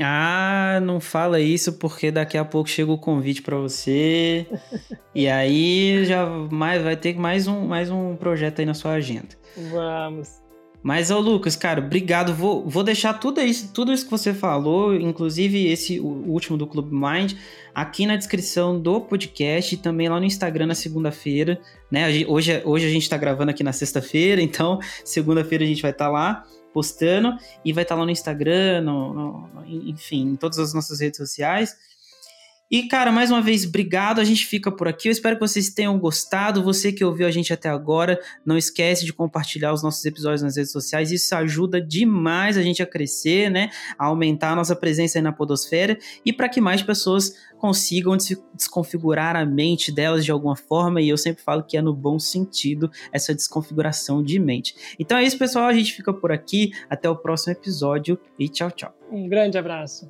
Ah, não fala isso porque daqui a pouco chega o convite pra você. e aí já mais, vai ter mais um, mais um projeto aí na sua agenda. Vamos. Mas, ô Lucas, cara, obrigado. Vou, vou deixar tudo isso, tudo isso que você falou, inclusive esse último do Clube Mind, aqui na descrição do podcast e também lá no Instagram na segunda-feira. Né? A gente- Hoje, hoje a gente tá gravando aqui na sexta-feira, então segunda-feira a gente vai estar lá. Postando e vai estar lá no Instagram, no, no, enfim, em todas as nossas redes sociais. E, cara, mais uma vez, obrigado. A gente fica por aqui. Eu espero que vocês tenham gostado. Você que ouviu a gente até agora, não esquece de compartilhar os nossos episódios nas redes sociais. Isso ajuda demais a gente a crescer, né? A aumentar a nossa presença aí na Podosfera e para que mais pessoas consigam desconfigurar a mente delas de alguma forma. E eu sempre falo que é no bom sentido essa desconfiguração de mente. Então é isso, pessoal. A gente fica por aqui. Até o próximo episódio e tchau, tchau. Um grande abraço.